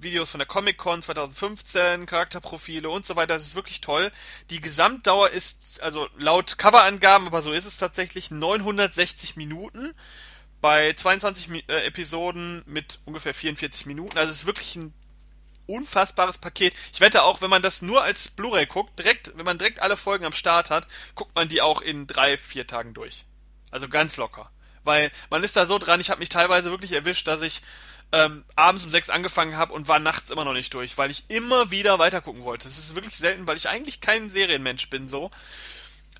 Videos von der Comic-Con 2015, Charakterprofile und so weiter. Das ist wirklich toll. Die Gesamtdauer ist, also laut Coverangaben, aber so ist es tatsächlich, 960 Minuten bei 22 äh, Episoden mit ungefähr 44 Minuten. Also es ist wirklich ein unfassbares Paket. Ich wette auch, wenn man das nur als Blu-ray guckt, direkt, wenn man direkt alle Folgen am Start hat, guckt man die auch in drei, vier Tagen durch. Also ganz locker. Weil man ist da so dran, ich habe mich teilweise wirklich erwischt, dass ich ähm, abends um sechs angefangen habe und war nachts immer noch nicht durch, weil ich immer wieder weitergucken wollte. Das ist wirklich selten, weil ich eigentlich kein Serienmensch bin so.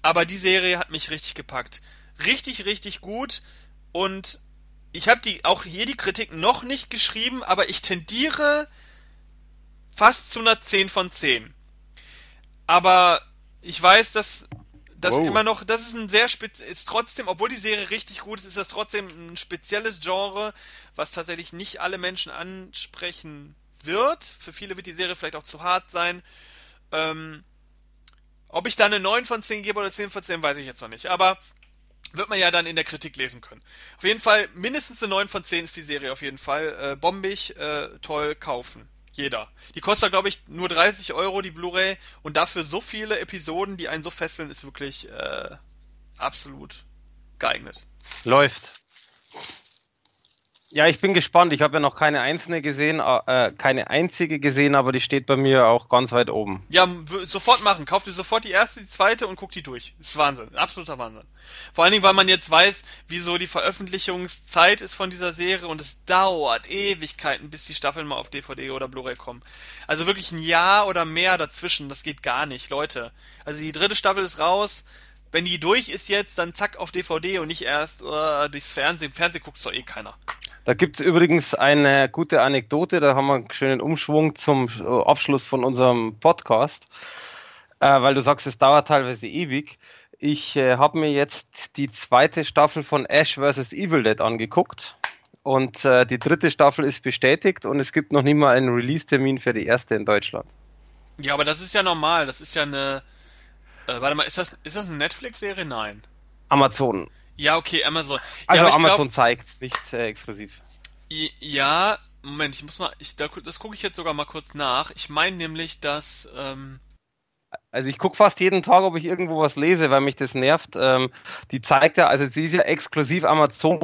Aber die Serie hat mich richtig gepackt. Richtig, richtig gut. Und ich habe die auch hier die Kritik noch nicht geschrieben, aber ich tendiere fast zu einer 10 von 10. Aber ich weiß, dass das wow. immer noch, das ist ein sehr spez ist trotzdem, obwohl die Serie richtig gut ist, ist das trotzdem ein spezielles Genre, was tatsächlich nicht alle Menschen ansprechen wird. Für viele wird die Serie vielleicht auch zu hart sein. Ähm, ob ich da eine 9 von 10 gebe oder 10 von 10, weiß ich jetzt noch nicht. Aber wird man ja dann in der Kritik lesen können. Auf jeden Fall, mindestens eine 9 von 10 ist die Serie auf jeden Fall. Äh, bombig, äh, toll, kaufen. Jeder. Die kostet, glaube ich, nur 30 Euro, die Blu-ray. Und dafür so viele Episoden, die einen so fesseln, ist wirklich äh, absolut geeignet. Läuft. Ja, ich bin gespannt. Ich habe ja noch keine einzelne gesehen, äh, keine einzige gesehen, aber die steht bei mir auch ganz weit oben. Ja, sofort machen. Kauf dir sofort die erste, die zweite und guck die durch. Ist Wahnsinn. Absoluter Wahnsinn. Vor allen Dingen, weil man jetzt weiß, wieso die Veröffentlichungszeit ist von dieser Serie und es dauert Ewigkeiten, bis die Staffeln mal auf DVD oder Blu-ray kommen. Also wirklich ein Jahr oder mehr dazwischen. Das geht gar nicht, Leute. Also die dritte Staffel ist raus wenn die durch ist jetzt, dann zack auf DVD und nicht erst uh, durchs Fernsehen. Fernsehen guckt doch eh keiner. Da gibt es übrigens eine gute Anekdote, da haben wir einen schönen Umschwung zum Abschluss von unserem Podcast, äh, weil du sagst, es dauert teilweise ewig. Ich äh, habe mir jetzt die zweite Staffel von Ash vs. Evil Dead angeguckt und äh, die dritte Staffel ist bestätigt und es gibt noch nicht mal einen Release-Termin für die erste in Deutschland. Ja, aber das ist ja normal, das ist ja eine... Äh, warte mal, ist das, ist das eine Netflix-Serie? Nein. Amazon. Ja, okay, Amazon. Also ja, Amazon zeigt es nicht äh, exklusiv. Ja, Moment, ich muss mal, ich, das gucke ich jetzt sogar mal kurz nach. Ich meine nämlich, dass, ähm, Also ich gucke fast jeden Tag, ob ich irgendwo was lese, weil mich das nervt. Ähm, die zeigt ja, also sie ist ja exklusiv Amazon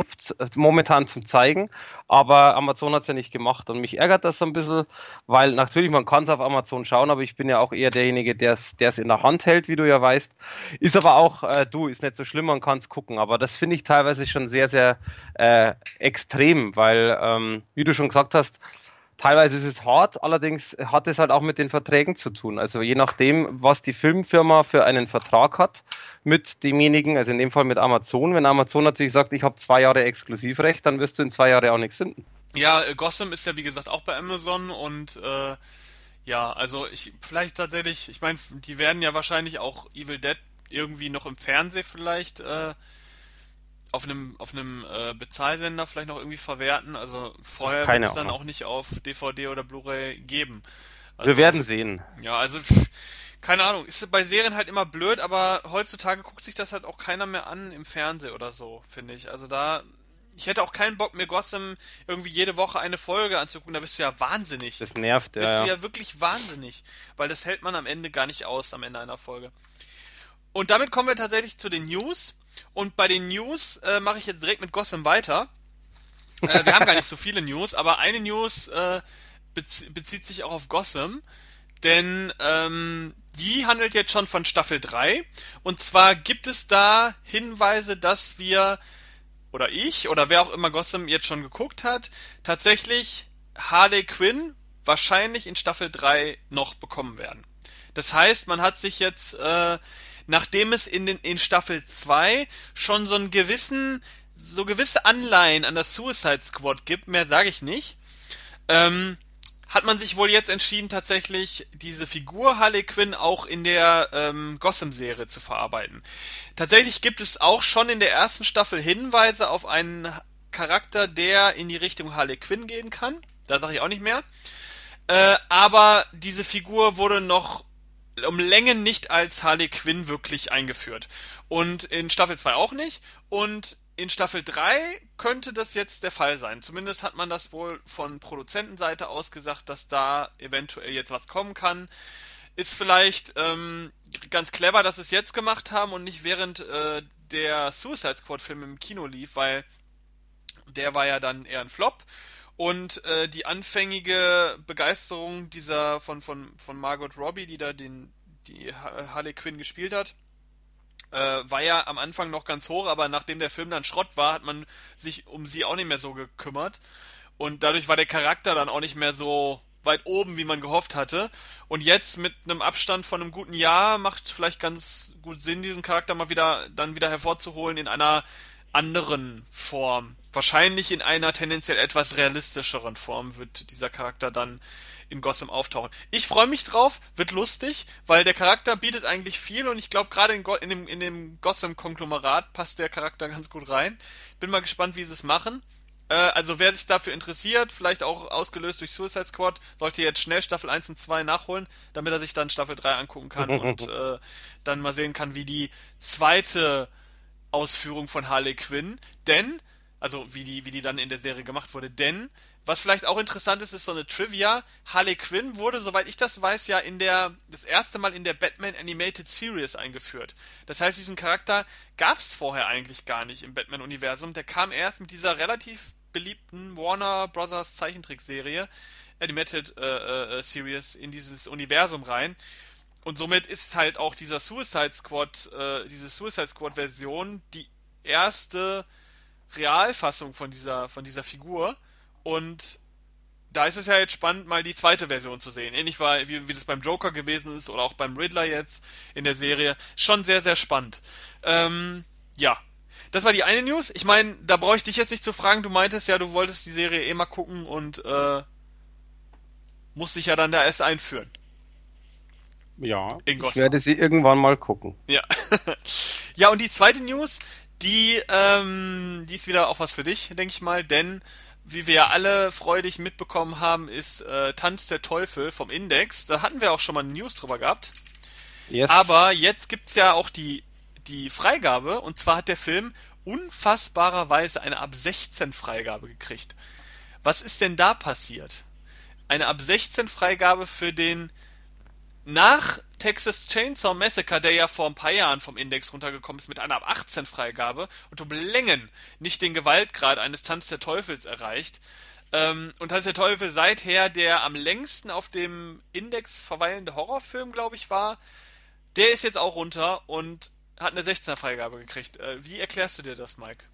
momentan zum Zeigen, aber Amazon hat es ja nicht gemacht und mich ärgert das so ein bisschen, weil natürlich man kann es auf Amazon schauen, aber ich bin ja auch eher derjenige, der es in der Hand hält, wie du ja weißt. Ist aber auch, äh, du, ist nicht so schlimm, man kann es gucken, aber das finde ich teilweise schon sehr, sehr äh, extrem, weil, ähm, wie du schon gesagt hast, Teilweise ist es hart, allerdings hat es halt auch mit den Verträgen zu tun. Also je nachdem, was die Filmfirma für einen Vertrag hat mit demjenigen, also in dem Fall mit Amazon. Wenn Amazon natürlich sagt, ich habe zwei Jahre Exklusivrecht, dann wirst du in zwei Jahren auch nichts finden. Ja, äh, Gotham ist ja wie gesagt auch bei Amazon und äh, ja, also ich vielleicht tatsächlich, ich meine, die werden ja wahrscheinlich auch Evil Dead irgendwie noch im Fernsehen vielleicht äh, auf einem auf einem äh, Bezahlsender vielleicht noch irgendwie verwerten. Also vorher wird es dann auch nicht auf DVD oder Blu-ray geben. Also, Wir werden sehen. Ja, also keine Ahnung, ist bei Serien halt immer blöd, aber heutzutage guckt sich das halt auch keiner mehr an im Fernsehen oder so, finde ich. Also da ich hätte auch keinen Bock mir Gotham irgendwie jede Woche eine Folge anzugucken, da bist du ja wahnsinnig. Das nervt, ja. Bist du ja wirklich wahnsinnig, weil das hält man am Ende gar nicht aus am Ende einer Folge. Und damit kommen wir tatsächlich zu den News. Und bei den News äh, mache ich jetzt direkt mit Gotham weiter. Äh, wir haben gar nicht so viele News, aber eine News äh, bezie bezieht sich auch auf Gotham. Denn ähm, die handelt jetzt schon von Staffel 3. Und zwar gibt es da Hinweise, dass wir, oder ich, oder wer auch immer Gotham jetzt schon geguckt hat, tatsächlich Harley Quinn wahrscheinlich in Staffel 3 noch bekommen werden. Das heißt, man hat sich jetzt äh, nachdem es in, den, in Staffel 2 schon so einen gewissen, so gewisse Anleihen an das Suicide Squad gibt, mehr sage ich nicht, ähm, hat man sich wohl jetzt entschieden, tatsächlich diese Figur Harley Quinn auch in der ähm, Gotham-Serie zu verarbeiten. Tatsächlich gibt es auch schon in der ersten Staffel Hinweise auf einen Charakter, der in die Richtung Harley Quinn gehen kann. Da sage ich auch nicht mehr. Äh, aber diese Figur wurde noch um Längen nicht als Harley Quinn wirklich eingeführt. Und in Staffel 2 auch nicht. Und in Staffel 3 könnte das jetzt der Fall sein. Zumindest hat man das wohl von Produzentenseite aus gesagt, dass da eventuell jetzt was kommen kann. Ist vielleicht ähm, ganz clever, dass sie es jetzt gemacht haben und nicht während äh, der Suicide Squad Film im Kino lief, weil der war ja dann eher ein Flop. Und äh, die anfängige Begeisterung dieser von, von, von Margot Robbie, die da den, die Harley Quinn gespielt hat, äh, war ja am Anfang noch ganz hoch, aber nachdem der Film dann Schrott war, hat man sich um sie auch nicht mehr so gekümmert. Und dadurch war der Charakter dann auch nicht mehr so weit oben, wie man gehofft hatte. Und jetzt mit einem Abstand von einem guten Jahr macht vielleicht ganz gut Sinn, diesen Charakter mal wieder dann wieder hervorzuholen in einer anderen Form. Wahrscheinlich in einer tendenziell etwas realistischeren Form wird dieser Charakter dann in Gotham auftauchen. Ich freue mich drauf, wird lustig, weil der Charakter bietet eigentlich viel und ich glaube gerade in, in, dem, in dem Gotham-Konglomerat passt der Charakter ganz gut rein. Bin mal gespannt, wie sie es machen. Äh, also wer sich dafür interessiert, vielleicht auch ausgelöst durch Suicide Squad, sollte jetzt schnell Staffel 1 und 2 nachholen, damit er sich dann Staffel 3 angucken kann und äh, dann mal sehen kann, wie die zweite Ausführung von Harley Quinn, denn, also wie die, wie die dann in der Serie gemacht wurde, denn, was vielleicht auch interessant ist, ist so eine Trivia, Harley Quinn wurde, soweit ich das weiß, ja in der, das erste Mal in der Batman Animated Series eingeführt. Das heißt, diesen Charakter gab es vorher eigentlich gar nicht im Batman-Universum, der kam erst mit dieser relativ beliebten Warner Brothers Zeichentrickserie, Animated äh, äh, Series, in dieses Universum rein. Und somit ist halt auch dieser Suicide Squad, äh, diese Suicide Squad Version die erste Realfassung von dieser, von dieser Figur. Und da ist es ja jetzt spannend, mal die zweite Version zu sehen. Ähnlich war, wie, wie das beim Joker gewesen ist oder auch beim Riddler jetzt in der Serie. Schon sehr, sehr spannend. Ähm, ja. Das war die eine News. Ich meine, da brauche ich dich jetzt nicht zu fragen. Du meintest ja, du wolltest die Serie eh mal gucken und äh, musst dich ja dann da erst einführen. Ja, ich werde sie irgendwann mal gucken. Ja. ja, und die zweite News, die, ähm, die ist wieder auch was für dich, denke ich mal, denn wie wir ja alle freudig mitbekommen haben, ist äh, Tanz der Teufel vom Index. Da hatten wir auch schon mal eine News drüber gehabt. Yes. Aber jetzt gibt's ja auch die, die Freigabe, und zwar hat der Film unfassbarerweise eine ab 16 Freigabe gekriegt. Was ist denn da passiert? Eine ab 16 Freigabe für den nach Texas Chainsaw Massacre, der ja vor ein paar Jahren vom Index runtergekommen ist mit einer ab 18 Freigabe und um Längen nicht den Gewaltgrad eines Tanz der Teufels erreicht. Ähm, und Tanz der Teufel seither der am längsten auf dem Index verweilende Horrorfilm, glaube ich, war. Der ist jetzt auch runter und hat eine 16er Freigabe gekriegt. Äh, wie erklärst du dir das, Mike?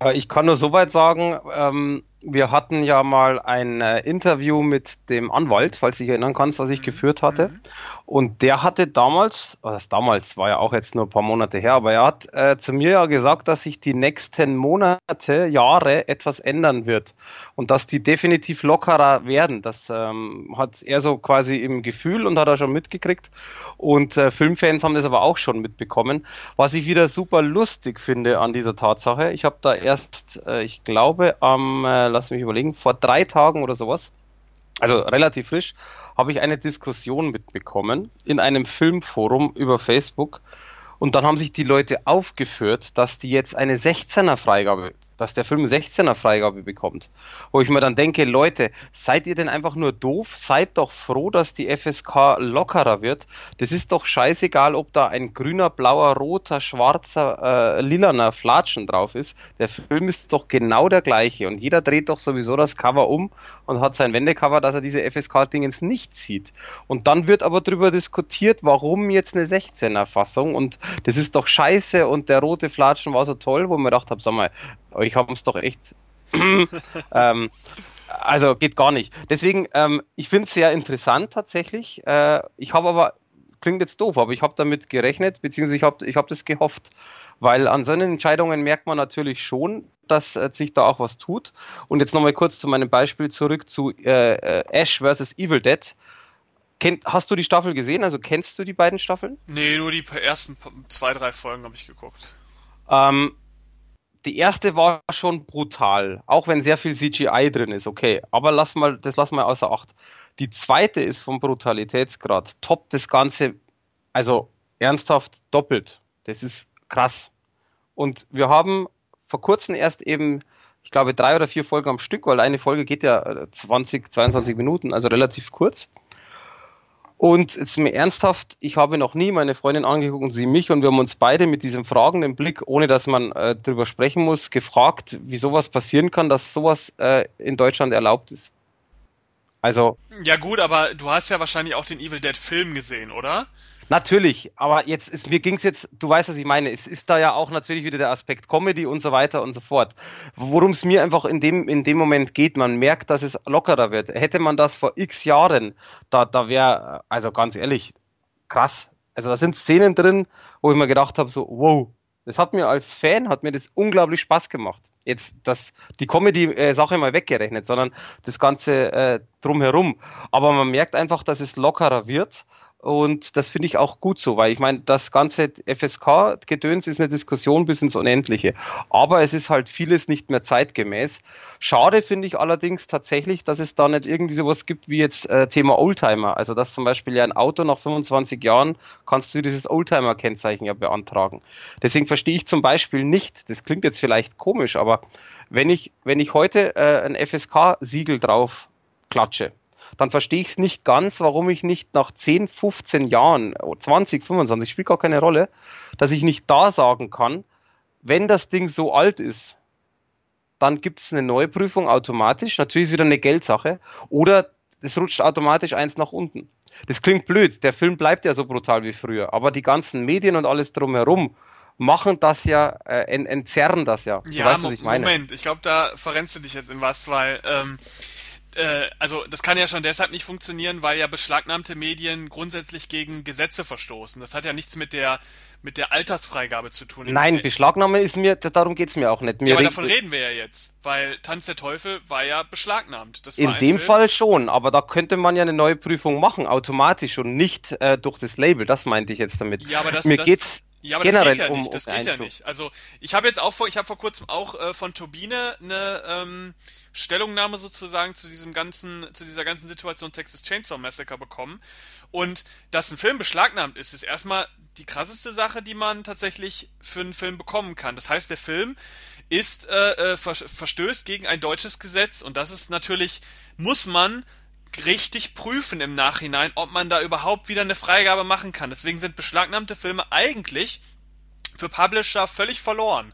Äh, ich kann nur soweit sagen, ähm, wir hatten ja mal ein äh, Interview mit dem Anwalt, falls du dich erinnern kannst, was ich mhm. geführt hatte. Mhm. Und der hatte damals, das damals war ja auch jetzt nur ein paar Monate her, aber er hat äh, zu mir ja gesagt, dass sich die nächsten Monate, Jahre etwas ändern wird und dass die definitiv lockerer werden. Das ähm, hat er so quasi im Gefühl und hat er schon mitgekriegt. Und äh, Filmfans haben das aber auch schon mitbekommen. Was ich wieder super lustig finde an dieser Tatsache, ich habe da erst, äh, ich glaube, am, äh, lass mich überlegen, vor drei Tagen oder sowas, also relativ frisch, habe ich eine Diskussion mitbekommen in einem Filmforum über Facebook. Und dann haben sich die Leute aufgeführt, dass die jetzt eine 16er Freigabe dass der Film 16er Freigabe bekommt. Wo ich mir dann denke, Leute, seid ihr denn einfach nur doof? Seid doch froh, dass die FSK lockerer wird. Das ist doch scheißegal, ob da ein grüner, blauer, roter, schwarzer, äh, lilaner Flatschen drauf ist. Der Film ist doch genau der gleiche und jeder dreht doch sowieso das Cover um und hat sein Wendecover, dass er diese FSK-Dingens nicht sieht. Und dann wird aber darüber diskutiert, warum jetzt eine 16er Fassung und das ist doch scheiße und der rote Flatschen war so toll, wo mir gedacht habe, sag mal, euch haben es doch echt. ähm, also geht gar nicht. Deswegen, ähm, ich finde es sehr interessant tatsächlich. Äh, ich habe aber, klingt jetzt doof, aber ich habe damit gerechnet, beziehungsweise ich habe ich hab das gehofft. Weil an solchen Entscheidungen merkt man natürlich schon, dass äh, sich da auch was tut. Und jetzt nochmal kurz zu meinem Beispiel zurück zu äh, äh Ash vs. Evil Dead. Kennt, hast du die Staffel gesehen? Also kennst du die beiden Staffeln? Nee, nur die ersten zwei, drei Folgen habe ich geguckt. Ähm, die erste war schon brutal, auch wenn sehr viel CGI drin ist, okay. Aber lass mal, das lass mal außer Acht. Die zweite ist vom Brutalitätsgrad, top das Ganze, also ernsthaft doppelt. Das ist krass. Und wir haben vor kurzem erst eben, ich glaube, drei oder vier Folgen am Stück, weil eine Folge geht ja 20, äh, 22 Minuten, also relativ kurz. Und jetzt mir ernsthaft, ich habe noch nie meine Freundin angeguckt und sie mich und wir haben uns beide mit diesem fragenden Blick, ohne dass man äh, darüber sprechen muss, gefragt, wie sowas passieren kann, dass sowas äh, in Deutschland erlaubt ist. Also. Ja gut, aber du hast ja wahrscheinlich auch den Evil Dead Film gesehen, oder? Natürlich, aber jetzt ist, mir ging's jetzt, du weißt, was ich meine, es ist da ja auch natürlich wieder der Aspekt Comedy und so weiter und so fort. Worum es mir einfach in dem, in dem Moment geht, man merkt, dass es lockerer wird. Hätte man das vor x Jahren, da, da wäre, also ganz ehrlich, krass. Also da sind Szenen drin, wo ich mir gedacht habe, so, wow, das hat mir als Fan, hat mir das unglaublich Spaß gemacht. Jetzt das, die Comedy-Sache mal weggerechnet, sondern das Ganze äh, drumherum. Aber man merkt einfach, dass es lockerer wird und das finde ich auch gut so, weil ich meine, das ganze FSK-Gedöns ist eine Diskussion bis ins Unendliche. Aber es ist halt vieles nicht mehr zeitgemäß. Schade finde ich allerdings tatsächlich, dass es da nicht irgendwie sowas gibt wie jetzt äh, Thema Oldtimer. Also dass zum Beispiel ja ein Auto nach 25 Jahren kannst du dieses Oldtimer-Kennzeichen ja beantragen. Deswegen verstehe ich zum Beispiel nicht, das klingt jetzt vielleicht komisch, aber wenn ich, wenn ich heute äh, ein FSK-Siegel drauf klatsche, dann verstehe ich es nicht ganz, warum ich nicht nach 10, 15 Jahren, 20, 25, spielt gar keine Rolle, dass ich nicht da sagen kann, wenn das Ding so alt ist, dann gibt es eine Neuprüfung automatisch. Natürlich ist es wieder eine Geldsache. Oder es rutscht automatisch eins nach unten. Das klingt blöd. Der Film bleibt ja so brutal wie früher. Aber die ganzen Medien und alles drumherum machen das ja, äh, entzerren das ja. Du ja, weißt, was ich meine. Moment. Ich glaube, da verrennst du dich jetzt in was, weil ähm, äh, also das kann ja schon deshalb nicht funktionieren, weil ja beschlagnahmte Medien grundsätzlich gegen Gesetze verstoßen. Das hat ja nichts mit der mit der Altersfreigabe zu tun. Nein, Beschlagnahme ist mir, darum geht's mir auch nicht. Mir ja, aber davon reden wir ja jetzt, weil Tanz der Teufel war ja beschlagnahmt. in dem Film. Fall schon, aber da könnte man ja eine neue Prüfung machen, automatisch und nicht äh, durch das Label. Das meinte ich jetzt damit. Ja, aber das, mir das, geht's ja, aber generell das geht ja um, nicht. Das um geht ja nicht. Also ich habe jetzt auch vor, ich habe vor kurzem auch äh, von Turbine eine ähm, Stellungnahme sozusagen zu diesem ganzen, zu dieser ganzen Situation Texas Chainsaw Massacre bekommen. Und dass ein Film beschlagnahmt ist, ist erstmal die krasseste Sache, die man tatsächlich für einen Film bekommen kann. Das heißt, der Film ist äh, äh verstößt gegen ein deutsches Gesetz und das ist natürlich muss man richtig prüfen im Nachhinein, ob man da überhaupt wieder eine Freigabe machen kann. Deswegen sind beschlagnahmte Filme eigentlich für Publisher völlig verloren.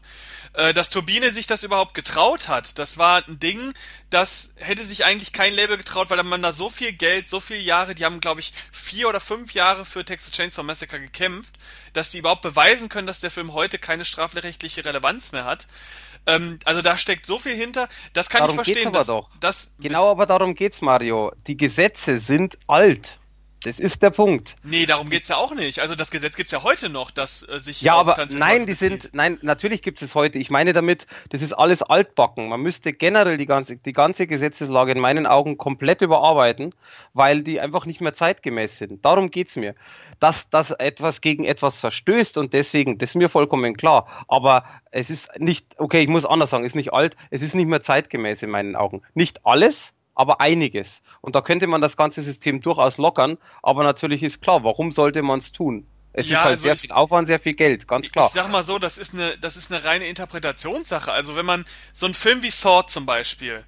Äh, dass Turbine sich das überhaupt getraut hat, das war ein Ding, das hätte sich eigentlich kein Label getraut, weil man da so viel Geld, so viele Jahre, die haben, glaube ich, vier oder fünf Jahre für Texas Chainsaw Massacre gekämpft, dass die überhaupt beweisen können, dass der Film heute keine strafrechtliche Relevanz mehr hat. Ähm, also da steckt so viel hinter, das kann darum ich verstehen. Geht's aber dass, doch. genau aber darum geht's, Mario. Die Gesetze sind alt. Das ist der Punkt. Nee, darum geht's ja auch nicht. Also das Gesetz gibt's ja heute noch, dass äh, sich Ja, aber nein, die sind nein, natürlich gibt es heute. Ich meine damit, das ist alles altbacken. Man müsste generell die ganze die ganze Gesetzeslage in meinen Augen komplett überarbeiten, weil die einfach nicht mehr zeitgemäß sind. Darum geht's mir. Dass das etwas gegen etwas verstößt und deswegen, das ist mir vollkommen klar, aber es ist nicht okay, ich muss anders sagen, ist nicht alt, es ist nicht mehr zeitgemäß in meinen Augen. Nicht alles, aber einiges. Und da könnte man das ganze System durchaus lockern, aber natürlich ist klar, warum sollte man es tun? Es ja, ist halt also sehr viel Aufwand, sehr viel Geld, ganz klar. Ich sag mal so, das ist eine, das ist eine reine Interpretationssache. Also wenn man so einen Film wie Sword zum Beispiel,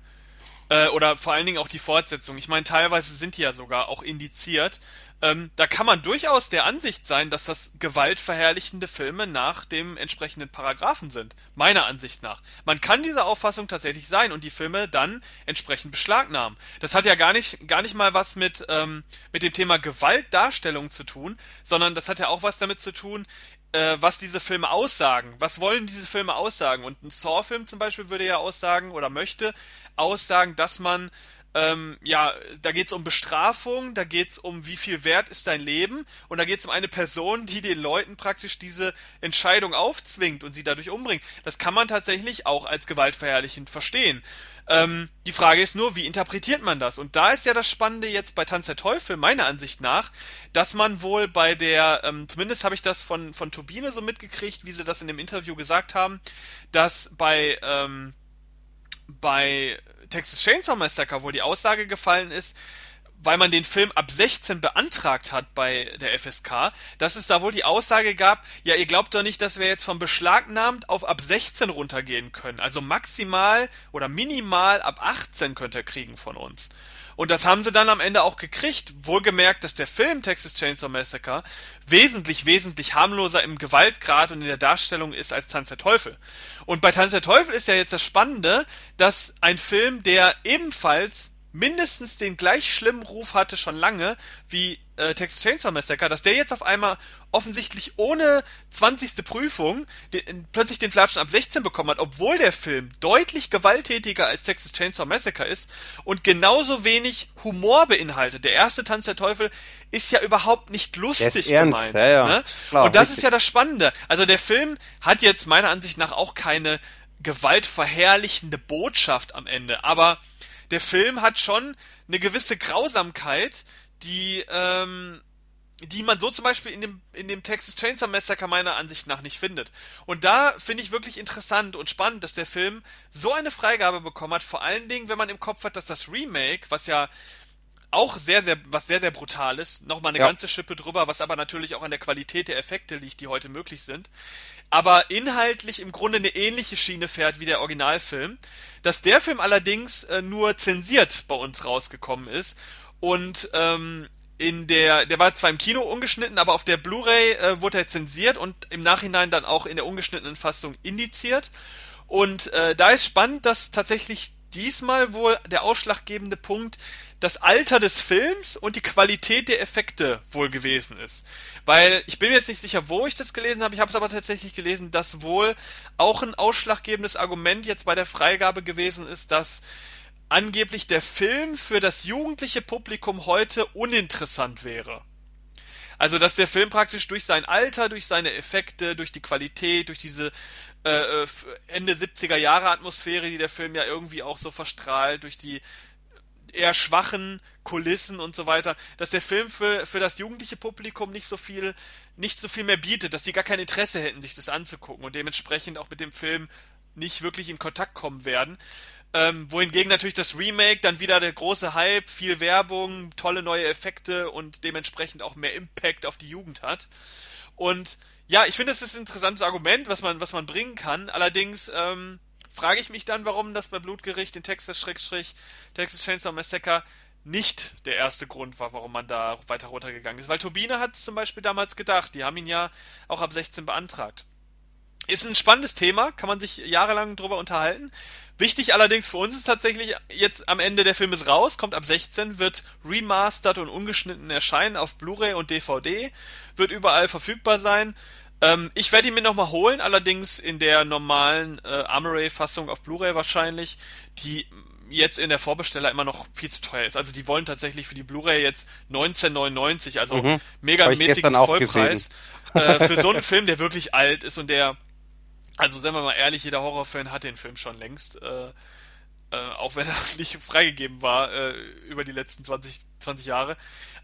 äh, oder vor allen Dingen auch die Fortsetzung, ich meine, teilweise sind die ja sogar auch indiziert, ähm, da kann man durchaus der Ansicht sein, dass das gewaltverherrlichende Filme nach dem entsprechenden Paragraphen sind. Meiner Ansicht nach. Man kann dieser Auffassung tatsächlich sein und die Filme dann entsprechend beschlagnahmen. Das hat ja gar nicht, gar nicht mal was mit, ähm, mit dem Thema Gewaltdarstellung zu tun, sondern das hat ja auch was damit zu tun, äh, was diese Filme aussagen. Was wollen diese Filme aussagen? Und ein Saw-Film zum Beispiel würde ja aussagen oder möchte aussagen, dass man ähm, ja, da geht es um Bestrafung, da geht es um, wie viel wert ist dein Leben und da geht es um eine Person, die den Leuten praktisch diese Entscheidung aufzwingt und sie dadurch umbringt. Das kann man tatsächlich auch als gewaltverherrlichend verstehen. Ähm, die Frage ist nur, wie interpretiert man das? Und da ist ja das Spannende jetzt bei Tanz der Teufel, meiner Ansicht nach, dass man wohl bei der, ähm, zumindest habe ich das von, von Turbine so mitgekriegt, wie sie das in dem Interview gesagt haben, dass bei, ähm, bei Texas Chainsaw Massacre, wo die Aussage gefallen ist, weil man den Film ab 16 beantragt hat bei der FSK, dass es da wohl die Aussage gab, ja, ihr glaubt doch nicht, dass wir jetzt von beschlagnahmt auf ab 16 runtergehen können. Also maximal oder minimal ab 18 könnt ihr kriegen von uns. Und das haben sie dann am Ende auch gekriegt. Wohlgemerkt, dass der Film Texas Chainsaw Massacre wesentlich, wesentlich harmloser im Gewaltgrad und in der Darstellung ist als Tanz der Teufel. Und bei Tanz der Teufel ist ja jetzt das Spannende, dass ein Film, der ebenfalls mindestens den gleich schlimmen Ruf hatte schon lange wie äh, Texas Chainsaw Massacre, dass der jetzt auf einmal offensichtlich ohne 20. Prüfung den, plötzlich den Flatschen ab 16 bekommen hat, obwohl der Film deutlich gewalttätiger als Texas Chainsaw Massacre ist und genauso wenig Humor beinhaltet. Der erste Tanz der Teufel ist ja überhaupt nicht lustig gemeint. Ja, ja. Ne? Klar, und das richtig. ist ja das Spannende. Also der Film hat jetzt meiner Ansicht nach auch keine gewaltverherrlichende Botschaft am Ende, aber der Film hat schon eine gewisse Grausamkeit, die, ähm, die man so zum Beispiel in dem, in dem Texas Chainsaw Massacre meiner Ansicht nach nicht findet. Und da finde ich wirklich interessant und spannend, dass der Film so eine Freigabe bekommen hat, vor allen Dingen, wenn man im Kopf hat, dass das Remake, was ja auch sehr, sehr, was sehr, sehr brutal ist, nochmal eine ja. ganze Schippe drüber, was aber natürlich auch an der Qualität der Effekte liegt, die heute möglich sind, aber inhaltlich im Grunde eine ähnliche Schiene fährt wie der Originalfilm, dass der Film allerdings äh, nur zensiert bei uns rausgekommen ist und ähm, in der, der war zwar im Kino ungeschnitten, aber auf der Blu-ray äh, wurde er zensiert und im Nachhinein dann auch in der ungeschnittenen Fassung indiziert. Und äh, da ist spannend, dass tatsächlich diesmal wohl der ausschlaggebende Punkt das Alter des Films und die Qualität der Effekte wohl gewesen ist. Weil ich bin mir jetzt nicht sicher, wo ich das gelesen habe, ich habe es aber tatsächlich gelesen, dass wohl auch ein ausschlaggebendes Argument jetzt bei der Freigabe gewesen ist, dass angeblich der Film für das jugendliche Publikum heute uninteressant wäre. Also, dass der Film praktisch durch sein Alter, durch seine Effekte, durch die Qualität, durch diese äh, äh Ende 70er Jahre Atmosphäre, die der Film ja irgendwie auch so verstrahlt, durch die eher schwachen Kulissen und so weiter, dass der Film für, für das jugendliche Publikum nicht so viel, nicht so viel mehr bietet, dass sie gar kein Interesse hätten, sich das anzugucken und dementsprechend auch mit dem Film nicht wirklich in Kontakt kommen werden. Ähm, wohingegen natürlich das Remake dann wieder der große Hype, viel Werbung, tolle neue Effekte und dementsprechend auch mehr Impact auf die Jugend hat. Und ja, ich finde, das ist ein interessantes Argument, was man, was man bringen kann. Allerdings ähm, frage ich mich dann, warum das bei Blutgericht in Texas Schrägstrich Texas Chainsaw Massacre nicht der erste Grund war, warum man da weiter runtergegangen ist. Weil Turbine hat es zum Beispiel damals gedacht. Die haben ihn ja auch ab 16 beantragt. Ist ein spannendes Thema, kann man sich jahrelang drüber unterhalten. Wichtig allerdings für uns ist tatsächlich jetzt am Ende der Film ist raus, kommt ab 16, wird remastered und ungeschnitten erscheinen auf Blu-ray und DVD, wird überall verfügbar sein. Ähm, ich werde ihn mir nochmal holen, allerdings in der normalen äh, Armory-Fassung auf Blu-ray wahrscheinlich, die jetzt in der Vorbesteller immer noch viel zu teuer ist. Also die wollen tatsächlich für die Blu-ray jetzt 19,99, also mhm. mega mäßigen Vollpreis äh, für so einen Film, der wirklich alt ist und der also, sagen wir mal ehrlich, jeder Horrorfan hat den Film schon längst. Äh, äh, auch wenn er nicht freigegeben war äh, über die letzten 20, 20 Jahre.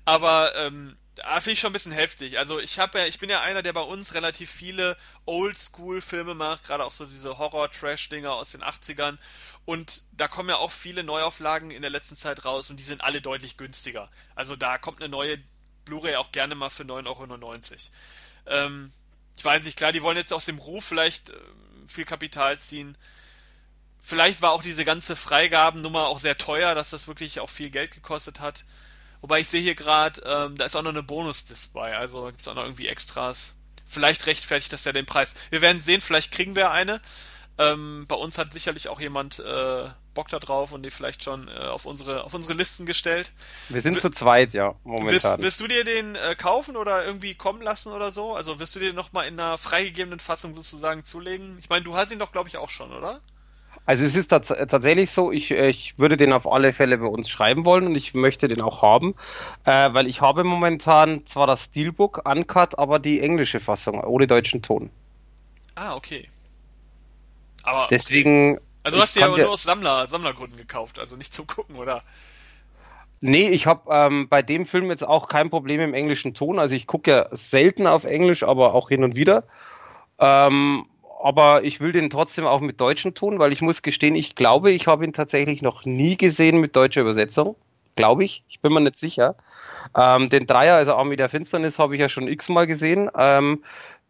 Aber ähm, da finde ich schon ein bisschen heftig. Also ich habe ja, ich bin ja einer, der bei uns relativ viele Oldschool-Filme macht, gerade auch so diese Horror-Trash-Dinger aus den 80ern. Und da kommen ja auch viele Neuauflagen in der letzten Zeit raus und die sind alle deutlich günstiger. Also da kommt eine neue Blu-ray auch gerne mal für 9,99 Euro. Ähm, ich weiß nicht, klar, die wollen jetzt aus dem Ruf vielleicht äh, viel Kapital ziehen. Vielleicht war auch diese ganze Freigabennummer auch sehr teuer, dass das wirklich auch viel Geld gekostet hat. Wobei ich sehe hier gerade, ähm, da ist auch noch eine Bonus-Disc bei, also gibt es auch noch irgendwie Extras. Vielleicht rechtfertigt das ja den Preis. Wir werden sehen, vielleicht kriegen wir eine. Ähm, bei uns hat sicherlich auch jemand äh, Bock da drauf und die vielleicht schon äh, auf unsere auf unsere Listen gestellt. Wir sind w zu zweit, ja, momentan. Wirst, wirst du dir den äh, kaufen oder irgendwie kommen lassen oder so? Also wirst du dir nochmal in einer freigegebenen Fassung sozusagen zulegen? Ich meine, du hast ihn doch, glaube ich, auch schon, oder? Also es ist tats tatsächlich so, ich, ich würde den auf alle Fälle bei uns schreiben wollen und ich möchte den auch haben, äh, weil ich habe momentan zwar das Steelbook Uncut, aber die englische Fassung ohne deutschen Ton. Ah, okay. Aber deswegen. Okay. Also du hast die aber nur aus Sammler, Sammlergründen gekauft, also nicht zum Gucken, oder? Nee, ich habe ähm, bei dem Film jetzt auch kein Problem im englischen Ton. Also ich gucke ja selten auf Englisch, aber auch hin und wieder. Ähm, aber ich will den trotzdem auch mit deutschen Ton, weil ich muss gestehen, ich glaube, ich habe ihn tatsächlich noch nie gesehen mit deutscher Übersetzung. Glaube ich. Ich bin mir nicht sicher. Ähm, den Dreier, also Army der Finsternis, habe ich ja schon x-mal gesehen. Ähm,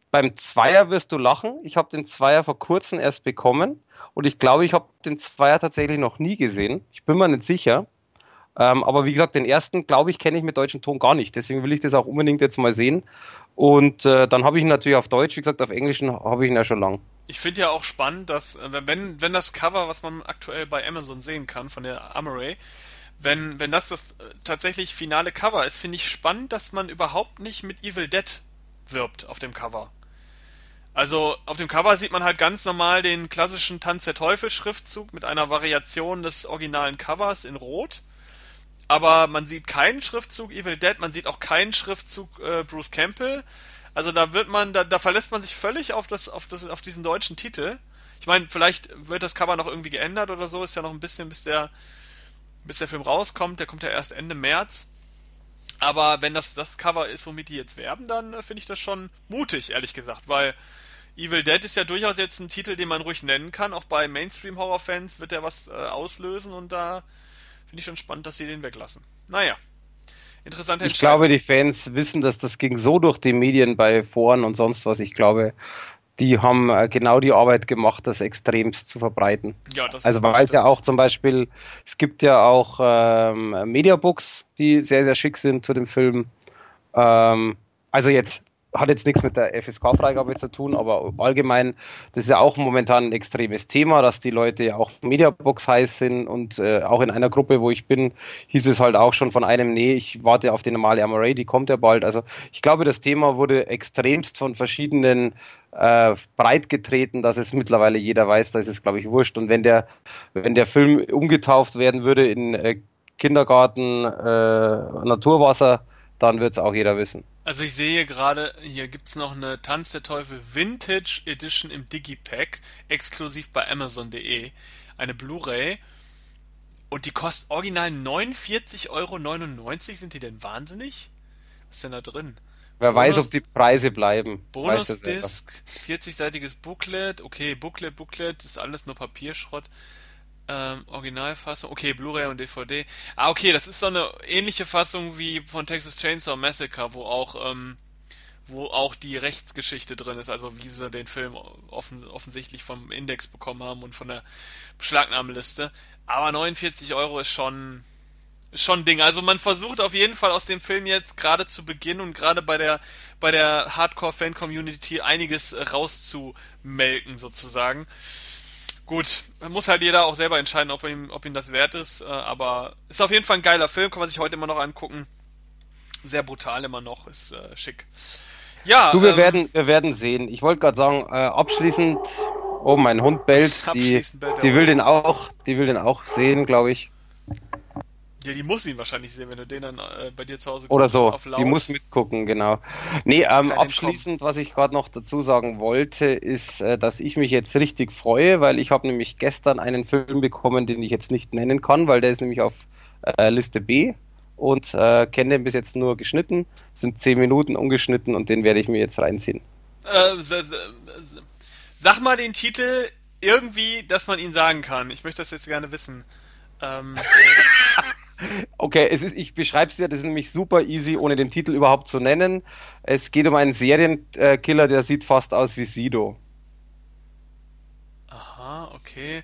beim Zweier wirst du lachen. Ich habe den Zweier vor kurzem erst bekommen und ich glaube, ich habe den Zweier tatsächlich noch nie gesehen. Ich bin mir nicht sicher. Ähm, aber wie gesagt, den ersten, glaube ich, kenne ich mit deutschem Ton gar nicht. Deswegen will ich das auch unbedingt jetzt mal sehen. Und äh, dann habe ich ihn natürlich auf Deutsch, wie gesagt, auf Englischen habe ich ihn ja schon lang. Ich finde ja auch spannend, dass äh, wenn, wenn das Cover, was man aktuell bei Amazon sehen kann, von der Amaray, wenn, wenn das das äh, tatsächlich finale Cover ist, finde ich spannend, dass man überhaupt nicht mit Evil Dead wirbt auf dem Cover. Also auf dem Cover sieht man halt ganz normal den klassischen Tanz der Teufel Schriftzug mit einer Variation des originalen Covers in Rot. Aber man sieht keinen Schriftzug Evil Dead, man sieht auch keinen Schriftzug äh, Bruce Campbell. Also da wird man, da, da verlässt man sich völlig auf das, auf das, auf diesen deutschen Titel. Ich meine, vielleicht wird das Cover noch irgendwie geändert oder so, ist ja noch ein bisschen, bis der, bis der Film rauskommt, der kommt ja erst Ende März. Aber wenn das das Cover ist, womit die jetzt werben, dann äh, finde ich das schon mutig, ehrlich gesagt, weil Evil Dead ist ja durchaus jetzt ein Titel, den man ruhig nennen kann. Auch bei Mainstream-Horror-Fans wird er was äh, auslösen und da finde ich schon spannend, dass sie den weglassen. Naja. Interessante Ich glaube, die Fans wissen, dass das ging so durch die Medien bei Foren und sonst was. Ich glaube, die haben äh, genau die Arbeit gemacht, das extremst zu verbreiten. Ja, das also weil es ja auch zum Beispiel, es gibt ja auch ähm, Mediabooks, die sehr, sehr schick sind zu dem Film. Ähm, also jetzt hat jetzt nichts mit der FSK-Freigabe zu tun, aber allgemein, das ist ja auch momentan ein extremes Thema, dass die Leute ja auch Mediabox heiß sind und äh, auch in einer Gruppe, wo ich bin, hieß es halt auch schon von einem, nee, ich warte auf die normale MRA, die kommt ja bald. Also ich glaube, das Thema wurde extremst von verschiedenen äh, breit getreten, dass es mittlerweile jeder weiß, da ist es, glaube ich, wurscht. Und wenn der, wenn der Film umgetauft werden würde in äh, Kindergarten, äh, Naturwasser, dann wird es auch jeder wissen. Also ich sehe gerade, hier gibt's noch eine Tanz der Teufel Vintage Edition im Digipack, exklusiv bei Amazon.de. Eine Blu-ray. Und die kostet original 49,99 Euro. Sind die denn wahnsinnig? Was ist denn da drin? Wer Bonus, weiß, ob die Preise bleiben. Bonus-Disc, 40-seitiges Booklet. Okay, Booklet, Booklet, ist alles nur Papierschrott. Ähm, Originalfassung, okay, Blu-ray und DVD. Ah, okay, das ist so eine ähnliche Fassung wie von Texas Chainsaw Massacre, wo auch, ähm, wo auch die Rechtsgeschichte drin ist, also wie sie den Film offen, offensichtlich vom Index bekommen haben und von der Beschlagnahmeliste. Aber 49 Euro ist schon, schon ein Ding. Also man versucht auf jeden Fall aus dem Film jetzt gerade zu Beginn und gerade bei der bei der Hardcore-Fan-Community einiges rauszumelken sozusagen. Gut, muss halt jeder auch selber entscheiden, ob ihm, ob ihm das wert ist. Äh, aber ist auf jeden Fall ein geiler Film, kann man sich heute immer noch angucken. Sehr brutal immer noch, ist äh, schick. Ja. Du, wir ähm, werden, wir werden sehen. Ich wollte gerade sagen, äh, abschließend, oh, mein Hund bellt, die, die will den auch, die will den auch sehen, glaube ich. Ja, die muss ihn wahrscheinlich sehen, wenn du den dann äh, bei dir zu Hause Oder so, die muss mitgucken, genau. Nee, ähm, abschließend, was ich gerade noch dazu sagen wollte, ist, äh, dass ich mich jetzt richtig freue, weil ich habe nämlich gestern einen Film bekommen, den ich jetzt nicht nennen kann, weil der ist nämlich auf äh, Liste B und äh, kenne den bis jetzt nur geschnitten, sind 10 Minuten ungeschnitten und den werde ich mir jetzt reinziehen. Äh, sag mal den Titel irgendwie, dass man ihn sagen kann. Ich möchte das jetzt gerne wissen. Ähm. Okay, es ist, ich beschreibe es dir, das ist nämlich super easy, ohne den Titel überhaupt zu nennen. Es geht um einen Serienkiller, der sieht fast aus wie Sido. Aha, okay.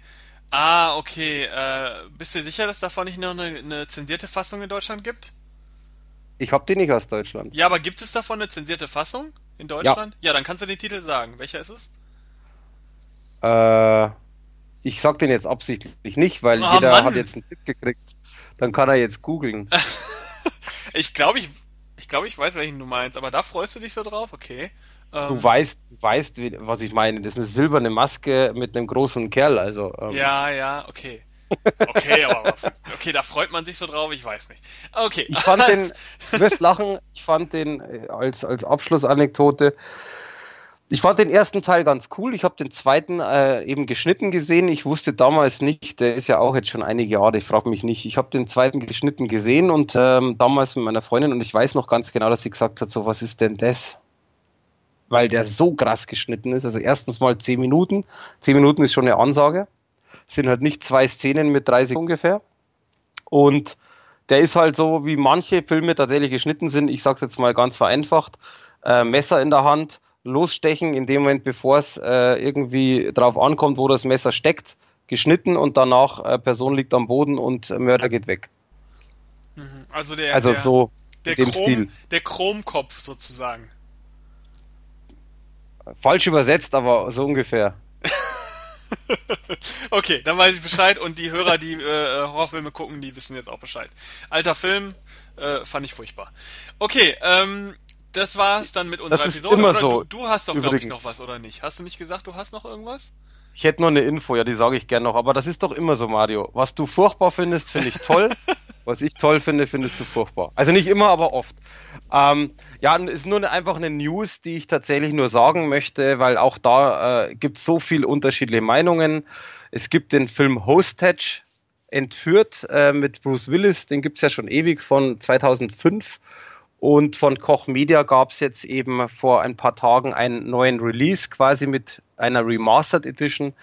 Ah, okay. Äh, bist du sicher, dass davon nicht noch eine, eine zensierte Fassung in Deutschland gibt? Ich hab die nicht aus Deutschland. Ja, aber gibt es davon eine zensierte Fassung in Deutschland? Ja, ja dann kannst du den Titel sagen. Welcher ist es? Äh, ich sag den jetzt absichtlich nicht, weil oh, jeder Mann. hat jetzt einen Tipp gekriegt. Dann kann er jetzt googeln. ich glaube, ich, ich glaube, ich weiß, welchen du meinst, aber da freust du dich so drauf, okay. Ähm, du weißt, du weißt, was ich meine. Das ist eine silberne Maske mit einem großen Kerl, also. Ähm. Ja, ja, okay. Okay, aber okay, da freut man sich so drauf, ich weiß nicht. Okay. Ich fand den, du wirst lachen, ich fand den äh, als, als Abschlussanekdote, ich fand den ersten Teil ganz cool. Ich habe den zweiten äh, eben geschnitten gesehen. Ich wusste damals nicht, der ist ja auch jetzt schon einige Jahre, ich frage mich nicht. Ich habe den zweiten geschnitten gesehen und ähm, damals mit meiner Freundin und ich weiß noch ganz genau, dass sie gesagt hat, so was ist denn das? Weil der so krass geschnitten ist. Also erstens mal 10 Minuten. 10 Minuten ist schon eine Ansage. sind halt nicht zwei Szenen mit 30 ungefähr. Und der ist halt so, wie manche Filme tatsächlich geschnitten sind. Ich sag's jetzt mal ganz vereinfacht. Äh, Messer in der Hand losstechen, in dem Moment, bevor es äh, irgendwie drauf ankommt, wo das Messer steckt, geschnitten und danach äh, Person liegt am Boden und Mörder geht weg. Mhm. Also der, also der, so der, dem Chrom, Stil. der Chromkopf sozusagen. Falsch übersetzt, aber so ungefähr. okay, dann weiß ich Bescheid und die Hörer, die äh, Horrorfilme gucken, die wissen jetzt auch Bescheid. Alter Film, äh, fand ich furchtbar. Okay, ähm, das war's dann mit unserer das ist Episode. Immer so. Du, du, hast doch, glaube ich, noch was, oder nicht? Hast du nicht gesagt, du hast noch irgendwas? Ich hätte noch eine Info, ja, die sage ich gerne noch, aber das ist doch immer so, Mario. Was du furchtbar findest, finde ich toll. Was ich toll finde, findest du furchtbar. Also nicht immer, aber oft. Ähm, ja, ist nur einfach eine News, die ich tatsächlich nur sagen möchte, weil auch da äh, gibt es so viele unterschiedliche Meinungen. Es gibt den Film Hostage, entführt äh, mit Bruce Willis, den gibt es ja schon ewig von 2005 und von Koch Media gab es jetzt eben vor ein paar Tagen einen neuen Release, quasi mit einer Remastered Edition.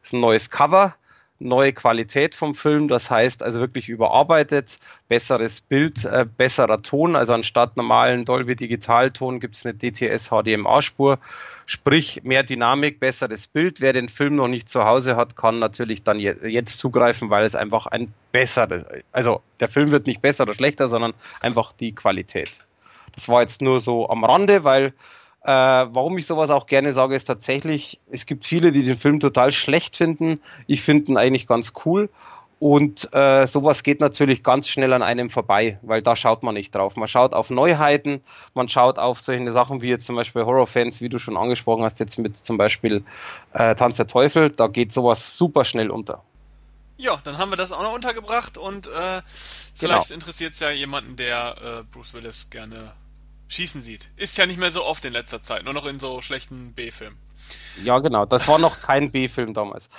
Das ist ein neues Cover, neue Qualität vom Film, das heißt also wirklich überarbeitet, besseres Bild, äh, besserer Ton, also anstatt normalen Dolby Digitalton gibt es eine DTS HDMA Spur, sprich mehr Dynamik, besseres Bild. Wer den Film noch nicht zu Hause hat, kann natürlich dann je jetzt zugreifen, weil es einfach ein besseres, also der Film wird nicht besser oder schlechter, sondern einfach die Qualität. Das war jetzt nur so am Rande, weil äh, warum ich sowas auch gerne sage, ist tatsächlich, es gibt viele, die den Film total schlecht finden. Ich finde ihn eigentlich ganz cool. Und äh, sowas geht natürlich ganz schnell an einem vorbei, weil da schaut man nicht drauf. Man schaut auf Neuheiten, man schaut auf solche Sachen wie jetzt zum Beispiel Horrorfans, wie du schon angesprochen hast, jetzt mit zum Beispiel äh, Tanz der Teufel, da geht sowas super schnell unter. Ja, dann haben wir das auch noch untergebracht und äh, vielleicht genau. interessiert es ja jemanden, der äh, Bruce Willis gerne schießen sieht. Ist ja nicht mehr so oft in letzter Zeit, nur noch in so schlechten B-Filmen. Ja, genau. Das war noch kein B-Film damals.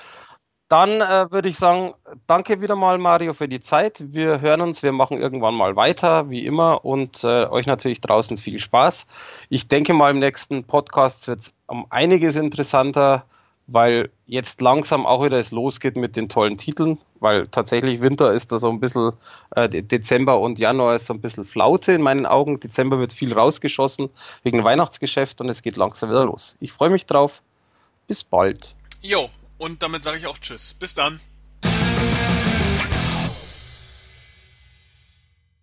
Dann äh, würde ich sagen, danke wieder mal, Mario, für die Zeit. Wir hören uns, wir machen irgendwann mal weiter, wie immer, und äh, euch natürlich draußen viel Spaß. Ich denke mal, im nächsten Podcast wird es um einiges interessanter weil jetzt langsam auch wieder es losgeht mit den tollen Titeln, weil tatsächlich Winter ist da so ein bisschen, äh, Dezember und Januar ist so ein bisschen Flaute in meinen Augen. Dezember wird viel rausgeschossen wegen Weihnachtsgeschäft und es geht langsam wieder los. Ich freue mich drauf. Bis bald. Jo, und damit sage ich auch Tschüss. Bis dann.